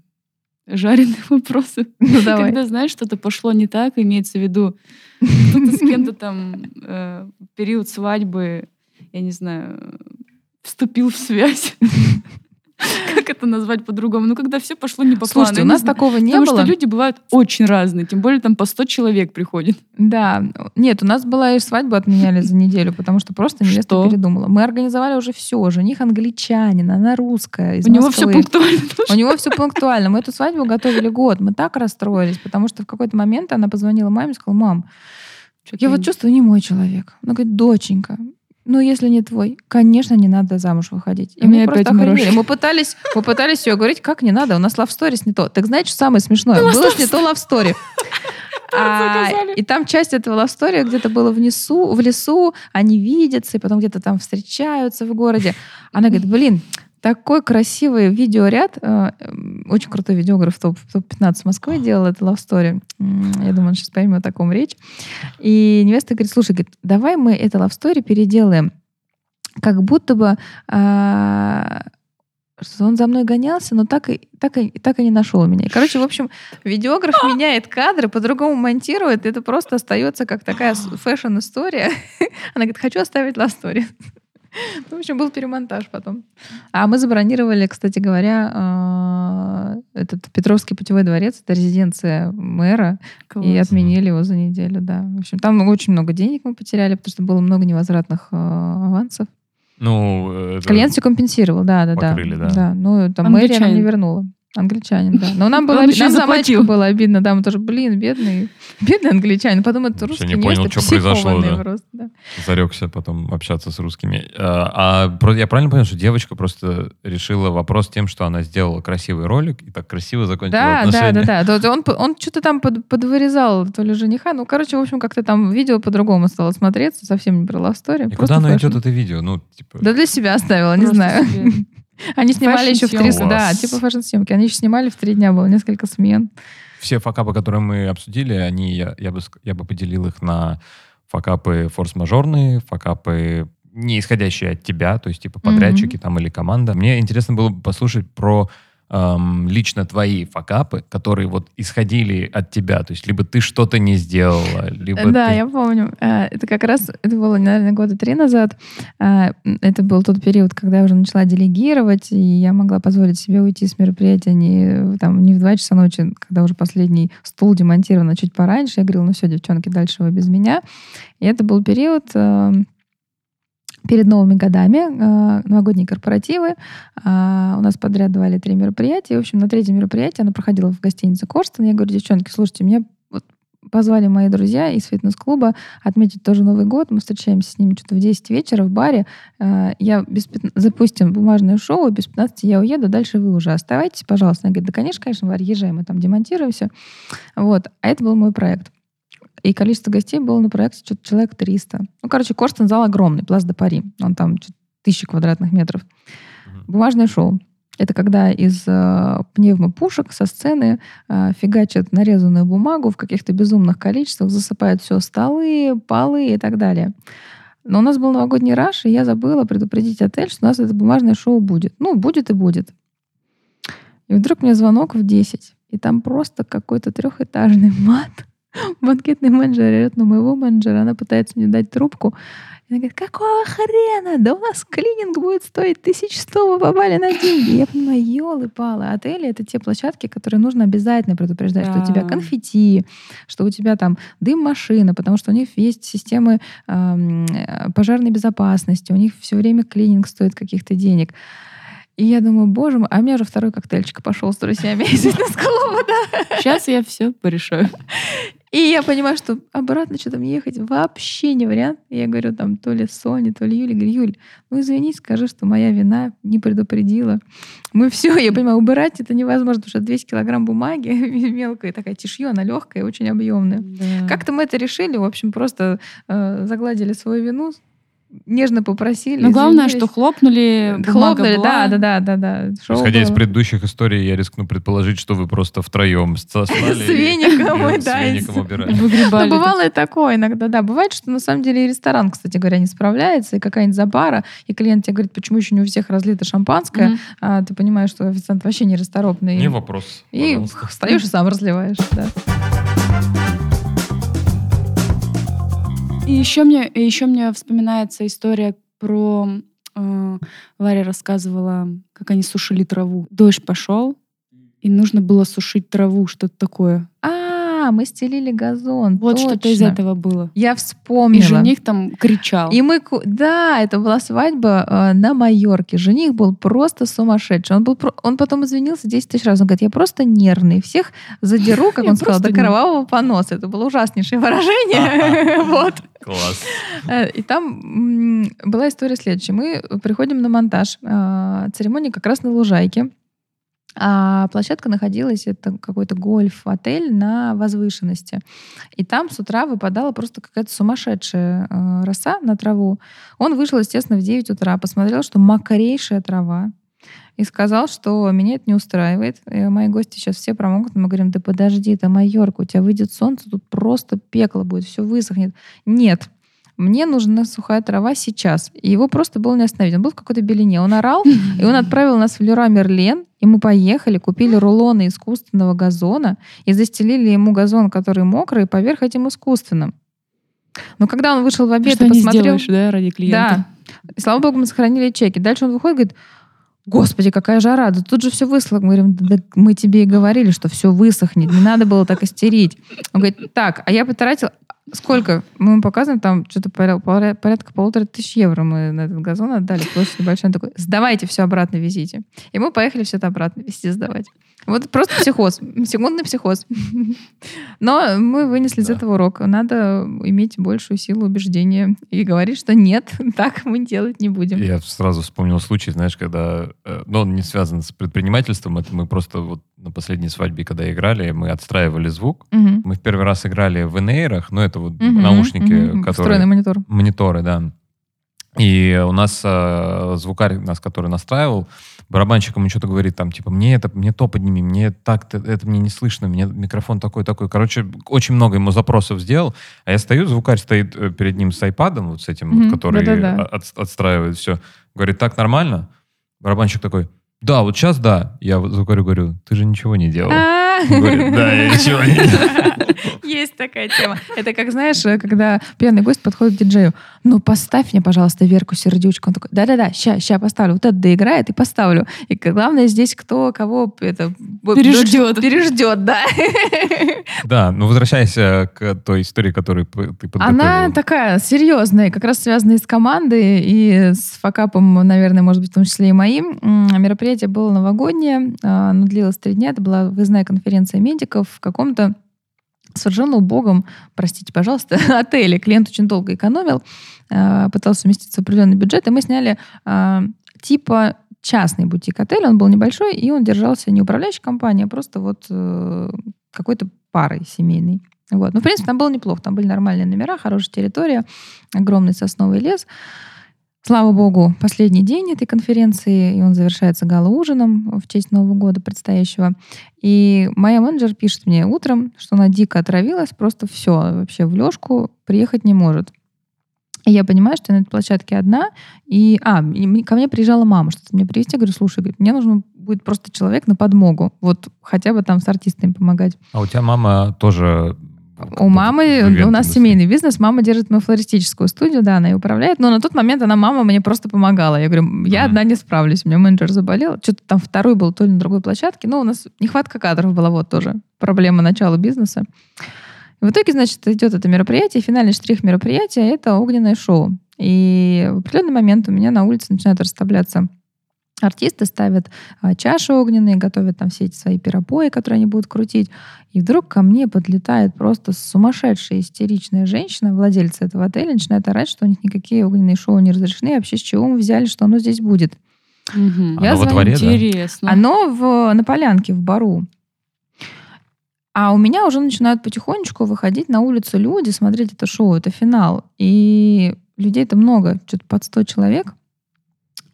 жареные вопросы. ну давай. Когда, знаешь, что-то пошло не так, имеется в виду, кто-то с кем-то там э, период свадьбы, я не знаю, вступил в связь. Как это назвать по-другому? Ну, когда все пошло не по плану. Слушайте, у нас такого не Потому было. что люди бывают очень разные, тем более там по 100 человек приходит. Да. Нет, у нас была и свадьбу отменяли за неделю, потому что просто невеста передумала. Мы организовали уже все. Жених англичанин, она русская, из У него все пунктуально. У него все пунктуально. Мы эту свадьбу готовили год. Мы так расстроились, потому что в какой-то момент она позвонила маме и сказала, мам, я вот чувствую, не мой человек. Она говорит, доченька, ну, если не твой, конечно, не надо замуж выходить. И У мы опять охренели. Мы пытались, мы пытались ее говорить, как не надо, у нас love stories не то. Так знаете, что самое смешное? Было ж не то love story. А, и там часть этого story где-то было внизу, в лесу, они видятся, и потом где-то там встречаются в городе. Она говорит, блин, такой красивый видеоряд. э, Очень крутой видеограф топ- топ-15 Москвы делал это love story. Я думаю, он сейчас поймет о таком речь. И невеста говорит, слушай, говорит, давай мы это love story переделаем. Как будто бы а, что он за мной гонялся, но так и, так, и, так и не нашел меня. И, короче, в общем, видеограф меняет кадры, по-другому монтирует, это просто остается как такая с- фэшн-история. Она говорит, хочу оставить love story. Ну, В общем, был перемонтаж потом. А мы забронировали, кстати говоря, а, этот Петровский путевой дворец, это резиденция мэра, и Класс. отменили его за неделю, да. В общем, там очень много денег мы потеряли, потому что было много невозвратных э, авансов. Ну, э, это- Клиент все компенсировал, да, да, да. Покрыли, да. Да, ну, там мэрия нам не вернула. Англичанин, да. Но нам было Он нам за заплатил. мальчика было обидно, да, мы тоже, блин, бедный, бедный англичанин. Подумают, Вообще русские не понял, что произошло, да. просто, да. зарекся потом общаться с русскими. А, а я правильно понял, что девочка просто решила вопрос тем, что она сделала красивый ролик и так красиво закончила Да, да, отношения? да, да. То- Он, п- он что-то там под, подвырезал, то ли жениха. Ну, короче, в общем, как-то там видео по-другому стало смотреться, совсем не про love story. И просто куда оно идет, это видео? Ну, типа... Да для себя оставила, не Просто знаю. себе. Они снимали еще в три... Да, типа фэшн-съемки. Они еще снимали в три дня, было несколько смен. Все факапы, которые мы обсудили, они, я, я бы, я бы поделил их на факапы форс-мажорные, факапы не исходящие от тебя, то есть типа подрядчики там или команда. Мне интересно было бы послушать про эм, лично твои факапы, которые вот исходили от тебя, то есть либо ты что-то не сделала, либо Да, ты- я помню. Э, Это как раз, это было, наверное, года три назад. Э, Это был тот период, когда я уже начала делегировать, и я могла позволить себе уйти с мероприятия не, там, не в 2 часа ночи, когда уже последний стул демонтирован, а чуть пораньше. Я говорила, ну все, девчонки, дальше вы без меня. И это был период э, перед новыми годами, э, новогодние корпоративы. А, У нас подряд два или три мероприятия. И, в общем, на третьем мероприятии оно проходило в гостинице Корстон. Я говорю, девчонки, слушайте, меня вот позвали мои друзья из фитнес-клуба отметить тоже Новый год. Мы встречаемся с ними что-то в 10 вечера в баре. Э, Я без пятн- запустим бумажное шоу, без 15 я уеду, дальше вы уже оставайтесь, пожалуйста. Она говорит, да, конечно, конечно, Варя, езжай, мы там демонтируем все. Вот. А это был мой проект. И количество гостей было на проекте что-то человек 300. Ну, короче, Корстен зал огромный, Плац де Пари. Он там тысячи квадратных метров. Мгм. Бумажное шоу. Это когда из э, пневмопушек со сцены э, фигачат нарезанную бумагу в каких-то безумных количествах, засыпают все столы, полы и так далее. Но у нас был новогодний раш, и я забыла предупредить отель, что у нас это бумажное шоу будет. Ну, будет и будет. И вдруг мне звонок в 10, и там просто какой-то трехэтажный мат. Банкетный менеджер орет на моего менеджера, она пытается мне дать трубку. И она говорит, какого хрена? Да у нас клининг будет стоить 1100, вы попали на деньги. Я понимаю, елы-палы. Отели — это те площадки, которые нужно обязательно предупреждать, что у тебя Да. конфетти, что у тебя там дым-машина, потому что у них есть системы э, пожарной безопасности, у них все время клининг стоит каких-то денег. И я думаю, боже мой, а у меня уже второй коктейльчик пошел с друзьями из фитнес-клуба, да. Сейчас я все порешаю. И я понимаю, что обратно что-то мне ехать вообще не вариант. И я говорю там то ли Соне, то ли Юле. Говорю, Юль, ну извини, скажи, что моя вина не предупредила. Мы все, я понимаю, убирать это невозможно, потому что 200 килограмм бумаги, мелкая такая тишье, она легкая, очень объемная. Да. Как-то мы это решили, в общем, просто э, загладили свою вину, нежно попросили. Но главное, извинились. что хлопнули, Хлопнули, была. да, да, да, да, да. Шоу Исходя из было. предыдущих историй, я рискну предположить, что вы просто втроем сослали С веником, и и с да, веником с- убирали. Выгребали. Ну, бывало и такое иногда, да. Бывает, что на самом деле и ресторан, кстати говоря, не справляется, и какая-нибудь забара, и клиент тебе говорит, почему еще не у всех разлито шампанское, а ты понимаешь, что официант вообще не расторопный. Не вопрос. И встаешь и сам разливаешь, да. И еще мне, и еще мне вспоминается история про... э, Варя рассказывала, как они сушили траву. Дождь пошел, и нужно было сушить траву, что-то такое. А, мы стелили газон. Вот что-то из этого было. Я И вспомнила. жених там кричал. И мы, да, это была свадьба э, на Майорке. Жених был просто сумасшедший. Он, был, он потом извинился 10 тысяч раз. Он говорит, я просто нервный. Всех задеру, как он сказал, до кровавого поноса. Это было ужаснейшее выражение. Вот. Класс. Э, И там была история следующая. Мы приходим на монтаж. э, Церемония как раз на лужайке. А площадка находилась, это какой-то гольф-отель на возвышенности. И там с утра выпадала просто какая-то сумасшедшая э, роса на траву. Он вышел, естественно, в 9 утра, посмотрел, что мокрейшая трава, и сказал, что меня это не устраивает. И мои гости сейчас все промокнут. Мы говорим, да подожди, это Майорка, у тебя выйдет солнце, тут просто пекло будет, все высохнет. Нет, мне нужна сухая трава сейчас. И его просто было не остановить. Он был в какой-то белине. Он орал, и он отправил нас в Леруа Мерлен, и мы поехали, купили рулоны искусственного газона и застелили ему газон, который мокрый, поверх этим искусственным. Но когда он вышел в обед Что и посмотрел... сделаешь, да, ради клиента? Да. Слава богу, мы сохранили чеки. Дальше он выходит и говорит, Господи, какая жара, да тут же все высохло. Мы говорим, да, да мы тебе и говорили, что все высохнет, не надо было так истерить. Он говорит, так, а я потратил, сколько? Мы ему показываем, там что-то поря- поря- порядка полутора тысяч евро мы на этот газон отдали, площадь небольшая. Он такой, сдавайте все обратно, везите. И мы поехали все это обратно везти, сдавать. Вот просто психоз, секундный психоз. Но мы вынесли из Да. этого урок. Надо иметь большую силу убеждения и говорить, что нет, так мы делать не будем. Я сразу вспомнил случай, знаешь, когда... э, Ну, он не связан с предпринимательством, это мы просто вот на последней свадьбе, когда играли, мы отстраивали звук. Мгм. Мы в первый раз играли в инейрах, ну, это вот Мгм, наушники, мгм. которые... Встроенный монитор. Мониторы, да. И у нас э, звукарь, нас, который настраивал, барабанщик ему что-то говорит, там, типа, мне это, мне то подними, мне так, это мне не слышно, мне микрофон такой-такой. Короче, очень много ему запросов сделал. А я стою, звукарь стоит э, перед ним с айпадом, вот с этим, вот, Мгм, который да-да-да. от- отстраивает все. Говорит, так нормально? Барабанщик такой, да, вот сейчас да. Я вот звукарю говорю, ты же ничего не делал. А, говорит, да, я ничего не делал. Есть такая тема. Это как, знаешь, э, когда пьяный гость подходит к диджею, ну поставь мне, пожалуйста, Верку Сердючку. Он такой, да-да-да, ща, ща поставлю. Вот это доиграет и поставлю. И главное здесь, кто кого это Переждет. Переждет, да. Да, ну возвращаясь э, к той истории, которую ты подготовила. Она такая серьезная, как раз связанная с командой и с факапом, наверное, может быть, в том числе и моим. Мероприятие было новогоднее, а, оно длилось три дня. Это была выездная конференция медиков в каком-то совершенно убогом, простите, пожалуйста, отеле. Клиент очень долго экономил, пытался уместиться в определенный бюджет, и мы сняли а, типа частный бутик-отель, он был небольшой, и он держался не управляющей компанией, а просто вот э, какой-то парой семейной. Вот. Ну, в принципе, там было неплохо. Там были нормальные номера, хорошая территория, огромный сосновый лес. Слава богу, последний день этой конференции, и он завершается гала-ужином в честь Нового года предстоящего. И моя менеджер пишет мне утром, что она дико отравилась, просто все, вообще в лёжку приехать не может. И я понимаю, что я на этой площадке одна. И, а, и ко мне приезжала мама, что-то мне привезти. Я говорю, слушай, говорит, мне нужен будет просто человек на подмогу. Вот хотя бы там с артистами помогать. А у тебя мама тоже... У мамы, в у нас семейный бизнес, мама держит мою флористическую студию, да, она и управляет, но на тот момент она, мама, мне просто помогала. Я говорю, я Мгм. одна не справлюсь, у меня менеджер заболел, что-то там второй был то ли на другой площадке, но у нас нехватка кадров была, вот тоже проблема начала бизнеса. В итоге, значит, идет это мероприятие, финальный штрих мероприятия — это огненное шоу. И в определенный момент у меня на улице начинают расставляться артисты ставят а, чаши огненные, готовят там все эти свои пиропои, которые они будут крутить. И вдруг ко мне подлетает просто сумасшедшая истеричная женщина, владельца этого отеля, начинает орать, что у них никакие огненные шоу не разрешены. И вообще с чего мы взяли, что оно здесь будет? Мгм. Я Оно во звоню дворе, да? Интересно. Оно в, на полянке, в бару. А у меня уже начинают потихонечку выходить на улицу люди, смотреть это шоу, это финал. И людей-то много, что-то под 100 человек.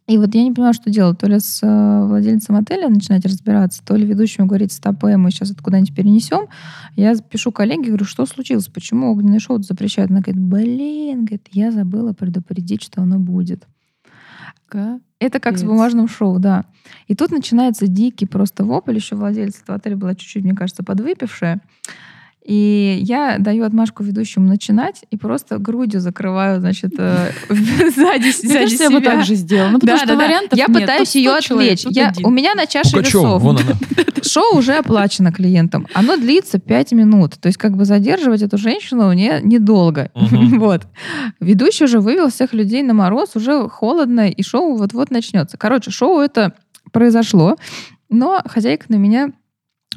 И вот я не понимаю, что делать. То ли с э, владельцем отеля начинать разбираться, то ли ведущему говорить, стоп, э, мы сейчас это куда-нибудь перенесем. Я пишу коллеге, говорю, что случилось, почему огненное шоу запрещают? Она говорит, блин, говорит, я забыла предупредить, что оно будет. Ка- Это как с Капец. бумажным шоу, да. И тут начинается дикий просто вопль. Еще владелец этого отеля была чуть-чуть, мне кажется, подвыпившая. И я даю отмашку ведущему начинать и просто грудью закрываю, значит, э, сзади, Мне кажется, я бы себя. так же сделала. Ну, потому Да, вариантов Я пытаюсь ее 100 человек, отвлечь. у меня на чаше весов. вон она. Шоу уже оплачено клиентам. Оно длится 5 минут. То есть как бы задерживать эту женщину не, недолго. Вот. Ведущий уже вывел всех людей на мороз, уже холодно, и шоу вот-вот начнется. Короче, шоу это произошло, но хозяйка на меня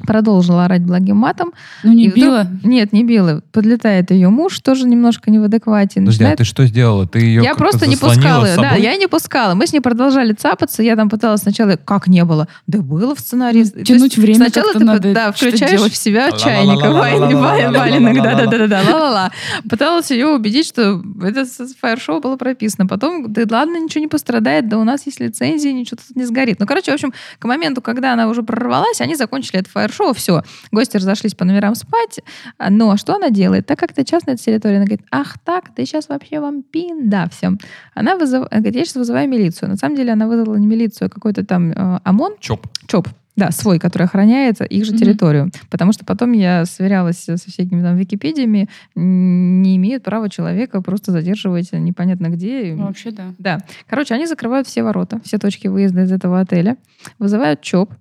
Продолжила орать благим матом. Ну, не била? Вдруг... Нет, не била. Подлетает ее муж, тоже немножко не в адеквате. Подожди, а ты что сделала? Ты ее Я просто не пускала ее. Да, я не пускала. Мы с ней продолжали цапаться. Я там пыталась сначала... Как не было? Да было в сценарии. Ну, тянуть время Сначала ты надо да, включаешь делать? в себя чайника, Валенок, да, да, да, да, Ла-ла-ла. Пыталась ее убедить, что это фаер-шоу было прописано. Потом, да ладно, ничего не пострадает. Да у нас есть лицензия, ничего тут не сгорит. Ну, короче, в общем, к моменту, когда она уже прорвалась, они закончили это фаер-шоу, все. Гости разошлись по номерам спать. А, Но что она делает? Так как это частная территория, она говорит, ах так, ты сейчас вообще вампин, да, все. Она вызывает, говорит, я сейчас вызываю милицию. На самом деле она вызвала не милицию, а какой-то там э, ОМОН, Чоп. ЧОП, да, свой, который охраняет их же Мгм. территорию. Потому что потом я сверялась со всякими там википедиями, не имеют права человека просто задерживать непонятно где. Ну, Вообще, да. Да. Короче, они закрывают все ворота, все точки выезда из этого отеля, вызывают ЧОП.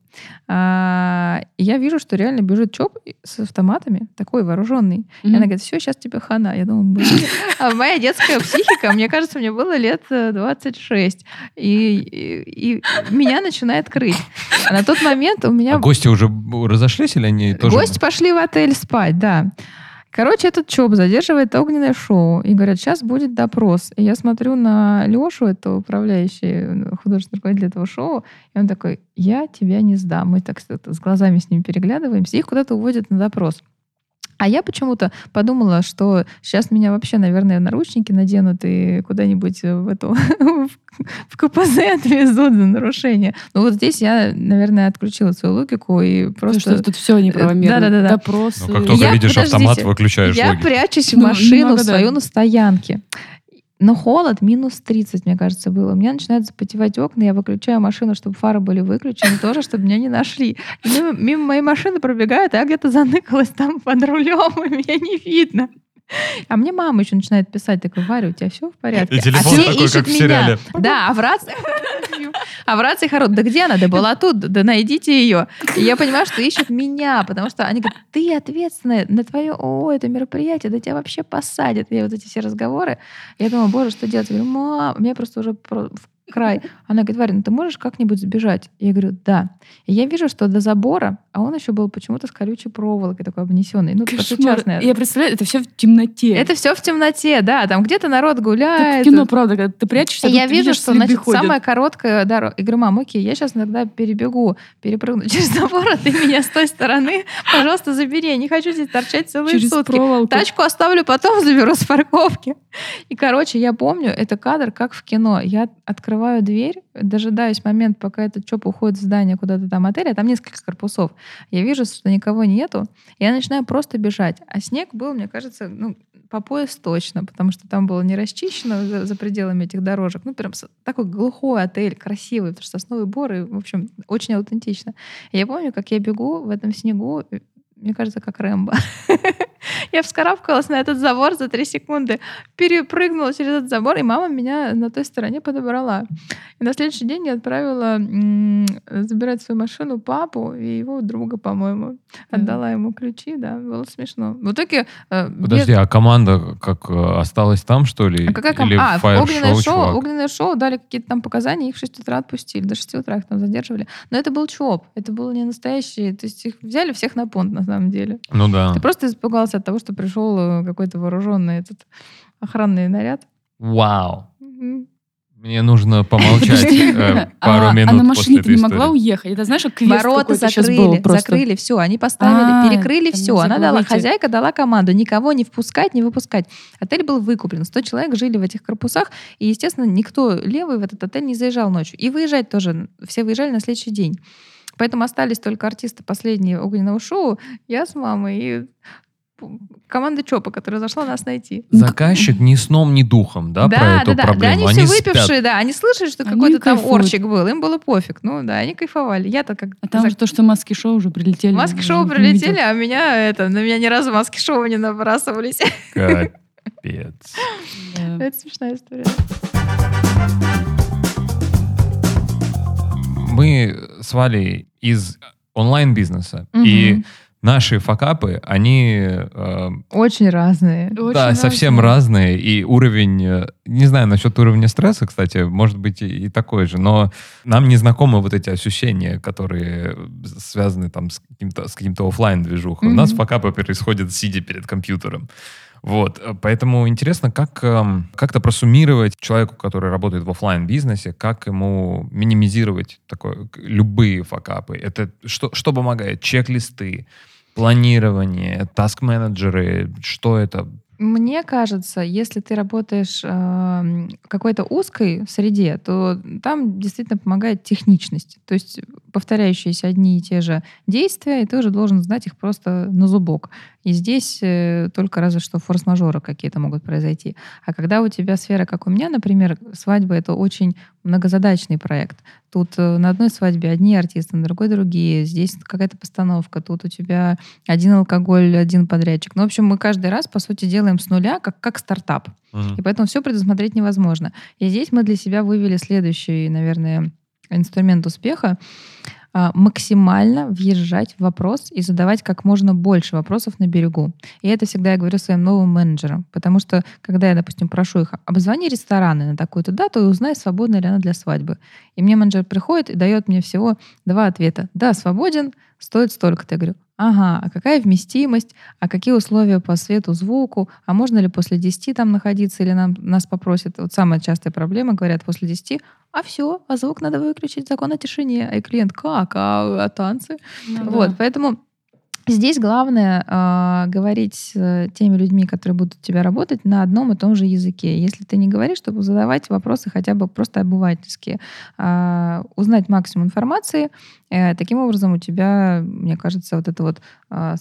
А, и я вижу, что реально бежит ЧОП с автоматами, такой вооруженный. И она говорит, все, сейчас тебе хана. Я думаю, блин. А моя детская психика, мне кажется, мне было лет э, 26. И, и- и меня начинает крыть. А на тот момент у меня... А гости уже разошлись или они тоже? Гости пошли в отель спать, да. Короче, этот ЧОП задерживает огненное шоу. И говорят, сейчас будет допрос. И я смотрю на Лешу, это управляющий ну, художественный руководитель этого шоу, и он такой, я тебя не сдам. Мы так с глазами с ним переглядываемся, их куда-то уводят на допрос. А я почему-то подумала, что сейчас меня вообще, наверное, наручники наденут и куда-нибудь в эту в КПЗ отвезут за нарушение. Но вот здесь я, наверное, отключила свою логику и просто... что тут все неправомерно. Да-да-да-да. Допросы. Ну, как только Я- видишь автомат, выключаешь Я логику. прячусь в Ну, машину свою на стоянке. Но холод минус 30, мне кажется, было. У меня начинают запотевать окна, я выключаю машину, чтобы фары были выключены, тоже, чтобы меня не нашли. И мимо, мимо моей машины пробегают, а я где-то заныкалась там под рулем, и меня не видно. А мне мама еще начинает писать, такой, Варя, у тебя все в порядке? И телефон а все такой, ищут как в меня. сериале. Да, а в рации... А в рации хорот, да где она? Да была тут, да найдите ее. И я понимаю, что ищут меня, потому что они говорят, ты ответственная на твое, о, это мероприятие, да тебя вообще посадят. И вот эти все разговоры. Я думаю, боже, что делать? Я говорю, мам, меня просто уже в край. Она говорит, Варя, ну ты можешь как-нибудь сбежать? Я говорю, да. И я вижу, что до забора, а он еще был почему-то с колючей проволокой такой обнесенный. Ну, частная. Я представляю, это все в темноте. Это все в темноте, да, там где-то народ гуляет. в кино, правда, когда ты прячешься, И я вижу, что значит, ходят. самая короткая дорога. И говорю, мам, окей, я сейчас иногда перебегу, перепрыгну через забор, а ты меня с той стороны, пожалуйста, забери. Я не хочу здесь торчать целые через сутки. проволоку. Тачку оставлю, потом заберу с парковки. И, короче, я помню, это кадр как в кино. Я открываю дверь, дожидаюсь момент, пока этот ЧОП уходит в здание куда-то там отеля, там несколько корпусов. Я вижу, что никого нету, я начинаю просто бежать. А снег был, мне кажется, ну, по пояс точно, потому что там было не расчищено за, за пределами этих дорожек. Ну, прям такой глухой отель, красивый, потому что сосновый бор, и, в общем, очень аутентично. Я помню, как я бегу в этом снегу, мне кажется, как Рэмбо. Я вскарабкалась на этот забор за три секунды, перепрыгнула через этот забор, и мама меня на той стороне подобрала. И на следующий день я отправила м, забирать свою машину папу и его друга, по-моему. Отдала ему ключи, да, было смешно. В итоге... э, Подожди, а команда как э, осталась там, что ли? а какая ком- Или а, огненное шоу, огненное шоу дали какие-то там показания, их в 6 утра отпустили, до 6 утра их там задерживали. Но это был ЧОП, это было не настоящий, то есть их взяли всех на понт на самом деле. Ну да. Ты просто испугался от того, что пришел э, какой-то вооруженный этот охранный наряд. Вау. Мне нужно помолчать э, пару а, минут а на после машине ты не могла уехать? Это знаешь, как квест Ворота закрыли, был закрыли все, они поставили, А, перекрыли все. Она дала, хозяйка дала команду, никого не впускать, не выпускать. Отель был выкуплен, 100 человек жили в этих корпусах, и, естественно, никто левый в этот отель не заезжал ночью. И выезжать тоже, все выезжали на следующий день. Поэтому остались только артисты последнего огненного шоу, я с мамой и команда ЧОПа, которая зашла нас найти. Заказчик ни сном, ни духом, да, про да, эту да, да. проблему? Да, они все спят. выпившие, да. Они слышали, что Они какой-то там кайфуют. орчик был. Им было пофиг. Ну да, они кайфовали. Я-то как... А там за- же то, что маски-шоу уже прилетели. Маски уже шоу не прилетели, а меня это, на меня ни разу маски шоу не набрасывались. Капец. Да. Это смешная история. Мы с Валей из онлайн-бизнеса, Мгм. и наши факапы, они э, Очень разные. Очень да, совсем разные, и уровень, э, не знаю насчет уровня стресса, кстати, может быть и, и такой же, но нам не знакомы вот эти ощущения, которые связаны там с каким-то, с каким-то оффлайн движухой. У нас факапы происходят сидя перед компьютером. Вот, э, поэтому интересно, как эм, как-то просуммировать человеку, который работает в оффлайн бизнесе, как ему минимизировать такое, любые факапы. Это что, что помогает? Чек-листы, планирование, таск-менеджеры, что это? Мне кажется, если ты работаешь э, какой-то узкой среде, то там действительно помогает техничность. То есть повторяющиеся одни и те же действия, и ты уже должен знать их просто на зубок. И здесь э, только разве что форс-мажоры какие-то могут произойти. А когда у тебя сфера, как у меня, например, свадьба — это очень многозадачный проект. Тут э, на одной свадьбе одни артисты, на другой другие. Здесь какая-то постановка. Тут у тебя один алкоголь, один подрядчик. Ну, в общем, мы каждый раз, по сути, делаем с нуля, как, как стартап. Мгм. И поэтому все предусмотреть невозможно. И здесь мы для себя вывели следующий, наверное, инструмент успеха максимально въезжать в вопрос и задавать как можно больше вопросов на берегу. И это всегда я говорю своим новым менеджерам. Потому что, когда я, допустим, прошу их, обзвони рестораны на такую-то дату и узнай, свободна ли она для свадьбы. И мне менеджер приходит и дает мне всего два ответа. Да, свободен, стоит столько-то. Я говорю, ага, а какая вместимость, а какие условия по свету, звуку, а можно ли после 10 там находиться или нам, нас попросят. Вот самая частая проблема, говорят, после 10, а все, а звук надо выключить, закон о тишине. А и клиент, как, а, а танцы? Ну Вот, да. поэтому здесь главное э, говорить с э, теми людьми, которые будут у тебя работать, на одном и том же языке. Если ты не говоришь, то задавать вопросы хотя бы просто обывательские. А, узнать максимум информации. Э, таким образом у тебя, мне кажется, вот эта вот м,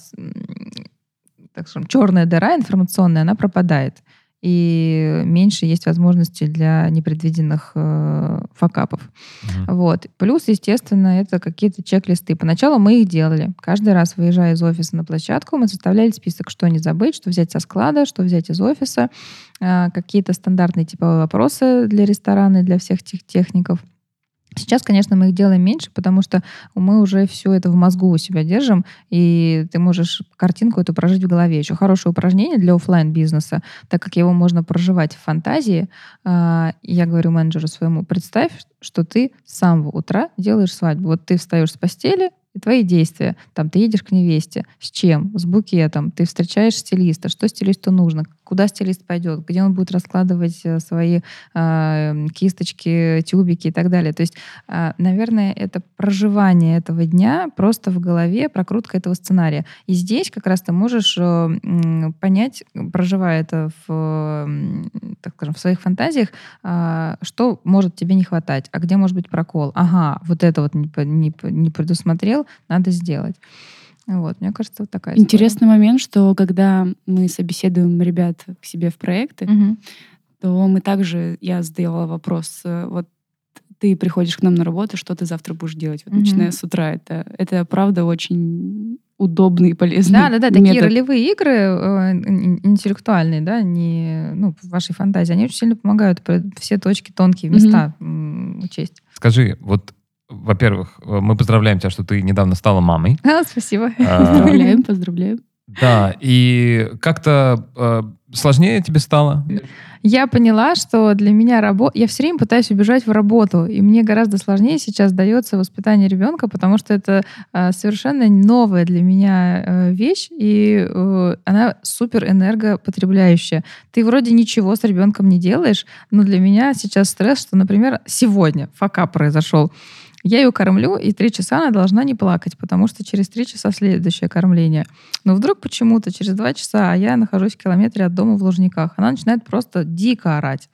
так скажем, черная дыра информационная, она пропадает. И меньше есть возможностей для непредвиденных э, факапов. Мгм. Вот. Плюс, естественно, это какие-то чек-листы. Поначалу мы их делали. Каждый раз, выезжая из офиса на площадку, мы составляли список, что не забыть, что взять со склада, что взять из офиса, а, какие-то стандартные типовые вопросы для ресторана и для всех тех техников. Сейчас, конечно, мы их делаем меньше, потому что мы уже все это в мозгу у себя держим, и ты можешь картинку эту прожить в голове. Еще хорошее упражнение для оффлайн бизнеса так как его можно проживать в фантазии. а, Я говорю менеджеру своему, представь, что ты с самого утра делаешь свадьбу. Вот ты встаешь с постели, и твои действия. Там ты едешь к невесте. С чем? С букетом. Ты встречаешь стилиста. Что стилисту нужно? Куда стилист пойдет? Где он будет раскладывать э, свои э, кисточки, тюбики и так далее. То есть, э, наверное, это проживание этого дня просто в голове, прокрутка этого сценария. И здесь как раз ты можешь э, понять, проживая это в, так скажем, в своих фантазиях, а, что может тебе не хватать, а где может быть прокол. Ага, вот это вот не, не не предусмотрел, надо сделать. Вот, мне кажется, вот такая история. Интересный момент, что когда мы собеседуем ребят к себе в проекты, Мгм. то мы также, я задавала вопрос, э, вот ты приходишь к нам на работу, что ты завтра будешь делать, вот, Мгм. начиная с утра. Это, это правда очень удобный и полезный Да, да, да, такие метод. ролевые игры э, ин- интеллектуальные, да, не ну, в вашей фантазии, они очень сильно помогают про- все точки, тонкие места м, учесть. Скажи, вот, во-первых, э, мы поздравляем тебя, что ты недавно стала мамой. А, спасибо. А, Поздравляем, поздравляем. Да, и как-то э, сложнее тебе стало? Я поняла, что для меня работа... Я все время пытаюсь убежать в работу, и мне гораздо сложнее сейчас дается воспитание ребенка, потому что это э, совершенно новая для меня э, вещь, и э, она супер энергопотребляющая. Ты вроде ничего с ребенком не делаешь, но для меня сейчас стресс, что, например, сегодня факап произошел. Я ее кормлю, и три часа она должна не плакать, потому что через три часа следующее кормление. Но вдруг почему-то через два часа, а я нахожусь в километре от дома в Лужниках, она начинает просто дико орать.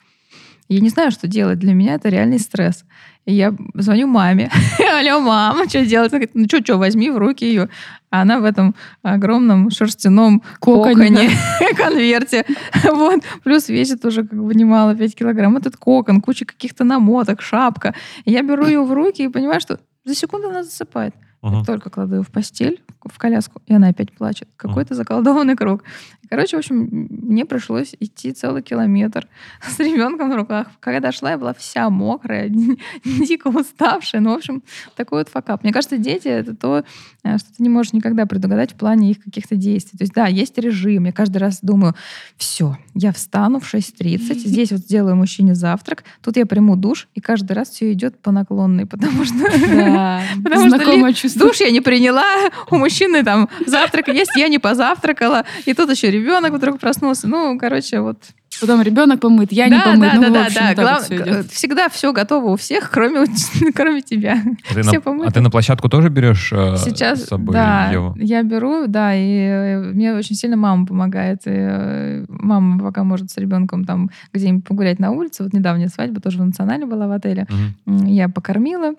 Я не знаю, что делать. Для меня это реальный стресс. И я звоню маме. Алло, мама, что делать? Она говорит, ну что, что, возьми в руки ее. А она в этом огромном шерстяном Коконе, конверте. Вот. Плюс весит уже как бы немало, 5 килограмм. Этот кокон, куча каких-то намоток, шапка. И я беру ее в руки и понимаю, что за секунду она засыпает. Мгм. Только кладу ее в постель, в коляску, и она опять плачет. Какой-то заколдованный круг. Короче, в общем, мне пришлось идти целый километр с ребенком в руках. Когда дошла, я была вся мокрая, дико уставшая. Ну, в общем, такой вот факап. Мне кажется, дети — это то, э, что ты не можешь никогда предугадать в плане их каких-то действий. То есть, да, есть режим. Я каждый раз думаю, все, я встану в 6.30, здесь вот сделаю мужчине завтрак, тут я приму душ, и каждый раз все идет по наклонной, потому что Да, знакомое чувство. душ я не приняла, у мужчины там завтрак есть, я не позавтракала, и тут еще ребенок вдруг проснулся. Ну, короче, вот. Потом ребенок помыт, я не да, помыт. да, ну, да, в да, общем, да. вот Глав- идёт. г- Всегда все готово у всех, кроме, кроме тебя. А ты, Все на, помыты. а ты на площадку тоже берешь э, Сейчас, с собой да, Еву? я беру, да, и э, мне очень сильно мама помогает. И, э, мама пока может с ребенком там где-нибудь погулять на улице. Вот недавняя свадьба тоже в национале была в отеле. М, Я покормила,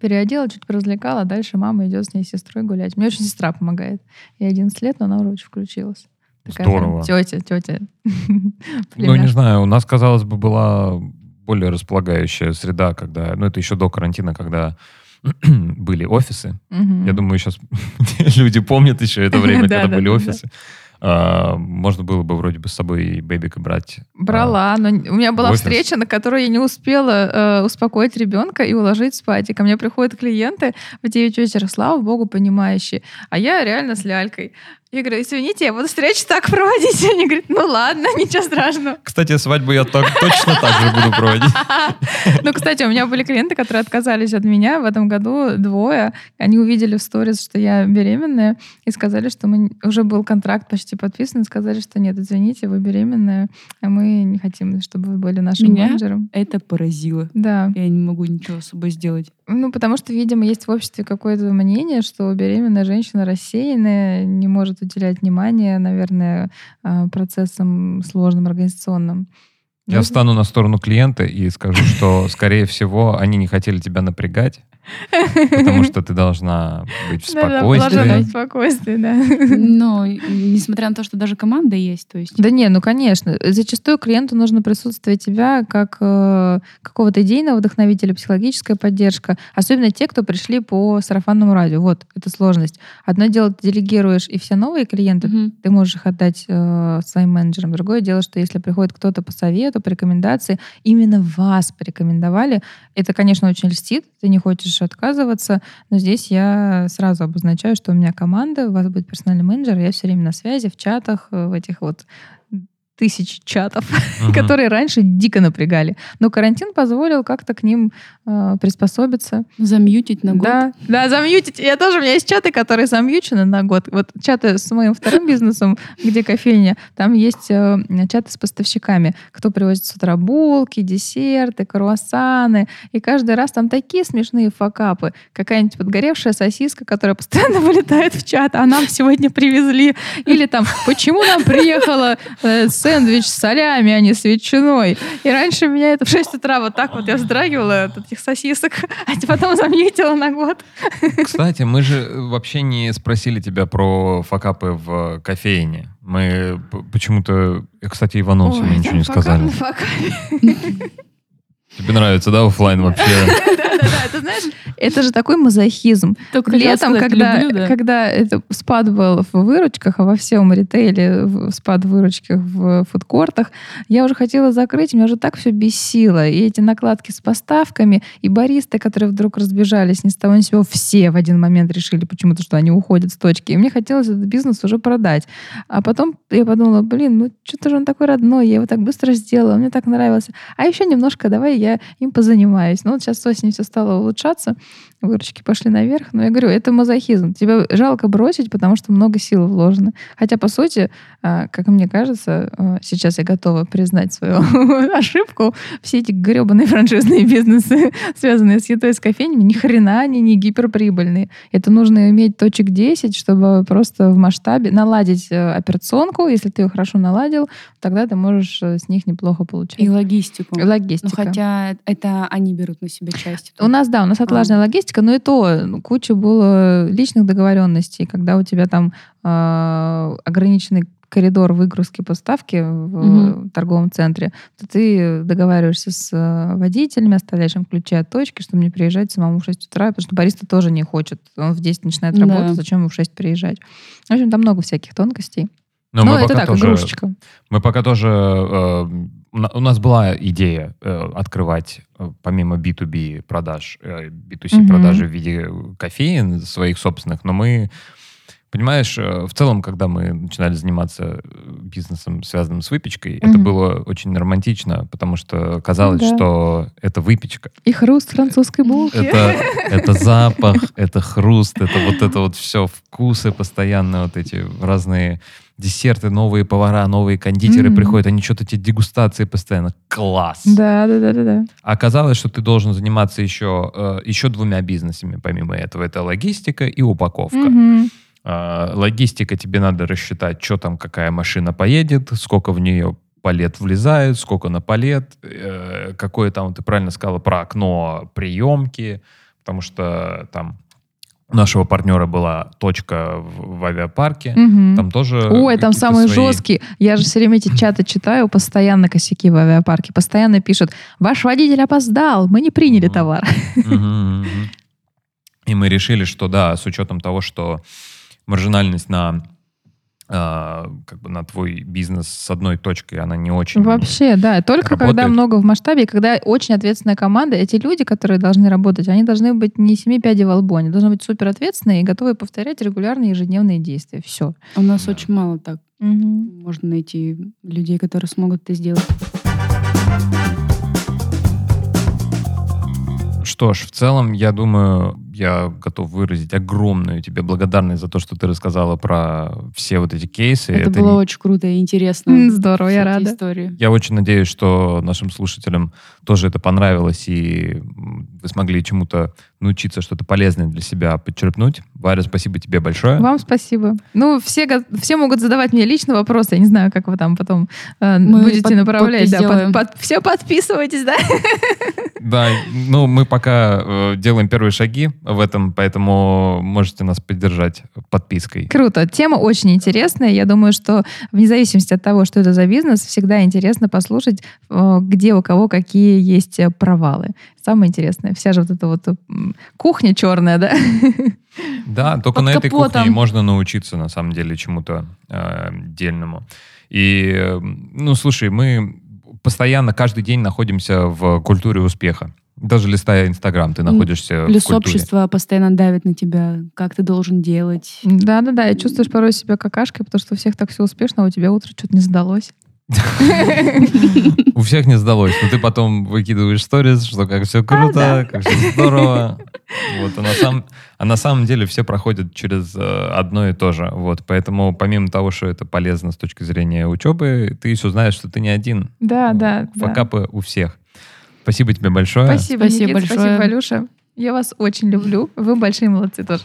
переодела, чуть развлекала, а дальше мама идет с ней с сестрой гулять. Мне очень сестра помогает. Ей 11 лет, но она уже очень включилась. Здорово. Тетя, тетя. Ну, не знаю, у нас, казалось бы, была более располагающая среда, когда, ну, это еще до карантина, когда были офисы. Я думаю, сейчас люди помнят еще это время, Да, когда да, были офисы. А, Можно было бы вроде бы с собой и бэбика брать. Брала, но у меня была офис. встреча, на которой я не успела э, успокоить ребенка и уложить спать. И ко мне приходят клиенты в 9 вечера, слава богу, понимающие. А я реально с лялькой. Я говорю, извините, я буду встречу так проводить. Они говорят, ну ладно, ничего страшного. Кстати, свадьбу я так- точно так же буду проводить. Ну, кстати, у меня были клиенты, которые отказались от меня в этом году двое. Они увидели в сторис, что я беременная, и сказали, что мы уже был контракт почти подписан, и сказали, что нет, извините, вы беременная, а мы не хотим, чтобы вы были нашим Меня? менеджером. Это поразило. Да. Я не могу ничего с собой сделать. Ну, потому что, видимо, есть в обществе какое-то мнение, что беременная женщина рассеянная, не может уделять внимание, наверное, а, процессам сложным организационным. Я Ну, встану на сторону клиента и скажу, что, скорее всего, они не хотели тебя напрягать, потому что ты должна быть в спокойствии. блаженном спокойствии, да. Но несмотря на то, что даже команда есть, то есть Да не, ну конечно. Зачастую клиенту нужно присутствие тебя как э, какого-то идейного вдохновителя, психологическая поддержка. Особенно те, кто пришли по сарафанному радио. Вот, это сложность. Одно дело, ты делегируешь, и все новые клиенты, Мгм. ты можешь их отдать э, своим менеджерам. Другое дело, что если приходит кто-то по совету, по рекомендации, именно вас порекомендовали, это, конечно, очень льстит, ты не хочешь отказываться, но здесь я сразу обозначаю, что у меня команда, у вас будет персональный менеджер, я все время на связи, в чатах, э, в этих вот тысяч чатов, Мгм. которые раньше дико напрягали. Но карантин позволил как-то к ним э, приспособиться. замьютить на год. Да, да, замьютить. Я тоже, у меня есть чаты, которые замьючены на год. Вот чаты с моим вторым бизнесом, где кофейня, там есть э, чаты с поставщиками, кто привозит с утра булки, десерты, круассаны. И каждый раз там такие смешные факапы. Какая-нибудь подгоревшая сосиска, которая постоянно вылетает в чат, а нам сегодня привезли. Или там, почему нам приехала э, сэндвич с солями, а не с ветчиной. И раньше меня это в 6 утра вот так вот я вздрагивала от этих сосисок, а потом замьютила на год. Кстати, мы же вообще не спросили тебя про факапы в кофейне. Мы почему-то... э, Кстати, Иванов сегодня ничего не сказали. Тебе нравится, да, оффлайн вообще? Да-да-да, ты знаешь, Это же такой мазохизм. Только Летом, когда, люблю, да. когда это спад был в выручках, а во всем ритейле спад в выручках в фудкортах, я уже хотела закрыть, меня уже так все бесило. И эти накладки с поставками, и баристы, которые вдруг разбежались ни с того ни с сего, все в один момент решили почему-то, что они уходят с точки. И мне хотелось этот бизнес уже продать. А потом я подумала, блин, ну что-то же он такой родной, я его так быстро сделала, мне так нравился. А еще немножко давай я им позанимаюсь. Ну вот сейчас с осени все стало улучшаться, выручки пошли наверх. Но я говорю, это мазохизм. Тебя жалко бросить, потому что много сил вложено. Хотя, по сути, а, как мне кажется, а, сейчас я готова признать свою ошибку. Все эти гребаные франшизные бизнесы, связанные с едой, с кофейнями, ни хрена они не гиперприбыльные. Это нужно иметь точек 10, чтобы просто в масштабе наладить э, операционку. Если ты ее хорошо наладил, тогда ты можешь э, с них неплохо получать. И логистику. Логистика. Ну, хотя это они берут на себя часть. У нас, да, у нас отлаженная логистика, но и то ну, куча было личных договоренностей, когда у тебя там э, ограниченный коридор выгрузки поставки в Мгм. торговом центре, то ты договариваешься с э, водителями, оставляешь им ключи от точки, чтобы не приезжать самому в 6 утра, потому что бариста тоже не хочет. Он в 10 начинает Да. работать, зачем ему в 6 приезжать? В общем, там много всяких тонкостей. Но Но мы это пока так, тоже- игрушечка. Мы пока тоже... э, у на- у нас была идея э, открывать, э, помимо B2B продаж, э, B2C Мгм. продажи в виде кофеин своих собственных, но мы... Понимаешь, э, в целом, когда мы начинали заниматься э, бизнесом, связанным с выпечкой, это Мгм. было очень романтично, потому что казалось, Да. что это выпечка. И хруст французской булки. Это, это запах, это хруст, это вот это вот все вкусы постоянно, вот эти разные десерты, новые повара, новые кондитеры Мгм. приходят, они что-то эти дегустации постоянно. Класс! Да, да, да, да, да. А Оказалось, что ты должен заниматься еще, э, еще двумя бизнесами помимо этого. Это логистика и упаковка. Мгм. А, Логистика тебе надо рассчитать, что там, какая машина поедет, сколько в нее палет влезает, сколько на палет, э, какое там, ты правильно сказала, про окно приемки, потому что там нашего партнера была точка в, в авиапарке, Мгм. там тоже... Ой, там самые свои- жесткие. Я же все время эти чаты читаю, постоянно косяки в авиапарке. Постоянно пишут, ваш водитель опоздал, мы не приняли Мгм. товар. Мгм, мгм. И мы решили, что да, с учетом того, что маржинальность на а, как бы на твой бизнес с одной точкой, она не очень... Вообще, да. Только когда Работает. много в масштабе, и когда очень ответственная команда, эти люди, которые должны работать, они должны быть не семи пядей во лбу, они должны быть супер ответственные и готовы повторять регулярные ежедневные действия. Все. У нас Да. очень мало так. Можно найти людей, которые смогут это сделать. Что ж, в целом, я думаю, я готов выразить огромную тебе благодарность за то, что ты рассказала про все вот эти кейсы. Это, было очень круто и интересно. Здорово, я рада. истории. Я очень надеюсь, что нашим слушателям тоже это понравилось, и вы смогли чему-то научиться, что-то полезное для себя подчерпнуть. Варя, спасибо тебе большое. Вам спасибо. Ну, все, все могут задавать мне лично вопросы. Я не знаю, как вы там потом э, Мы будете под- направлять. Да, под- под- все подписывайтесь, да? Да, ну мы пока э, делаем первые шаги в этом, поэтому можете нас поддержать подпиской. Круто. Тема очень интересная. Я думаю, что вне зависимости от того, что это за бизнес, всегда интересно послушать, э, где у кого какие есть э, провалы. Самое интересное. Вся же вот эта вот кухня черная, да? Да, только Под на этой капотом. кухне можно научиться на самом деле чему-то э, дельному. И, ну, слушай, мы постоянно каждый день находимся в культуре успеха. Даже листая Инстаграм, ты находишься Плюс в культуре. общество постоянно давит на тебя, как ты должен делать. Да-да-да. И чувствуешь порой себя какашкой, потому что у всех так все успешно, а у тебя утро что-то не сдалось. У всех не сдалось, но ты потом выкидываешь сторис, что как все круто, как все здорово. Вот, а, на сам- а на самом деле все проходят через э, одно и то же. Вот, поэтому помимо того, что это полезно с точки зрения учебы, ты еще знаешь, что ты не один. Да, Ну, да. да. Факапы у всех. Спасибо тебе большое. Спасибо, Спасибо Никит, большое. Спасибо, Валюша. Я вас очень люблю. Вы большие молодцы тоже.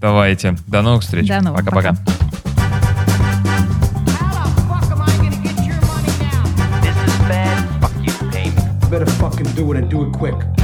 Давайте. До новых встреч. До новых. Пока-пока. Пока. Better fucking do it and do it quick.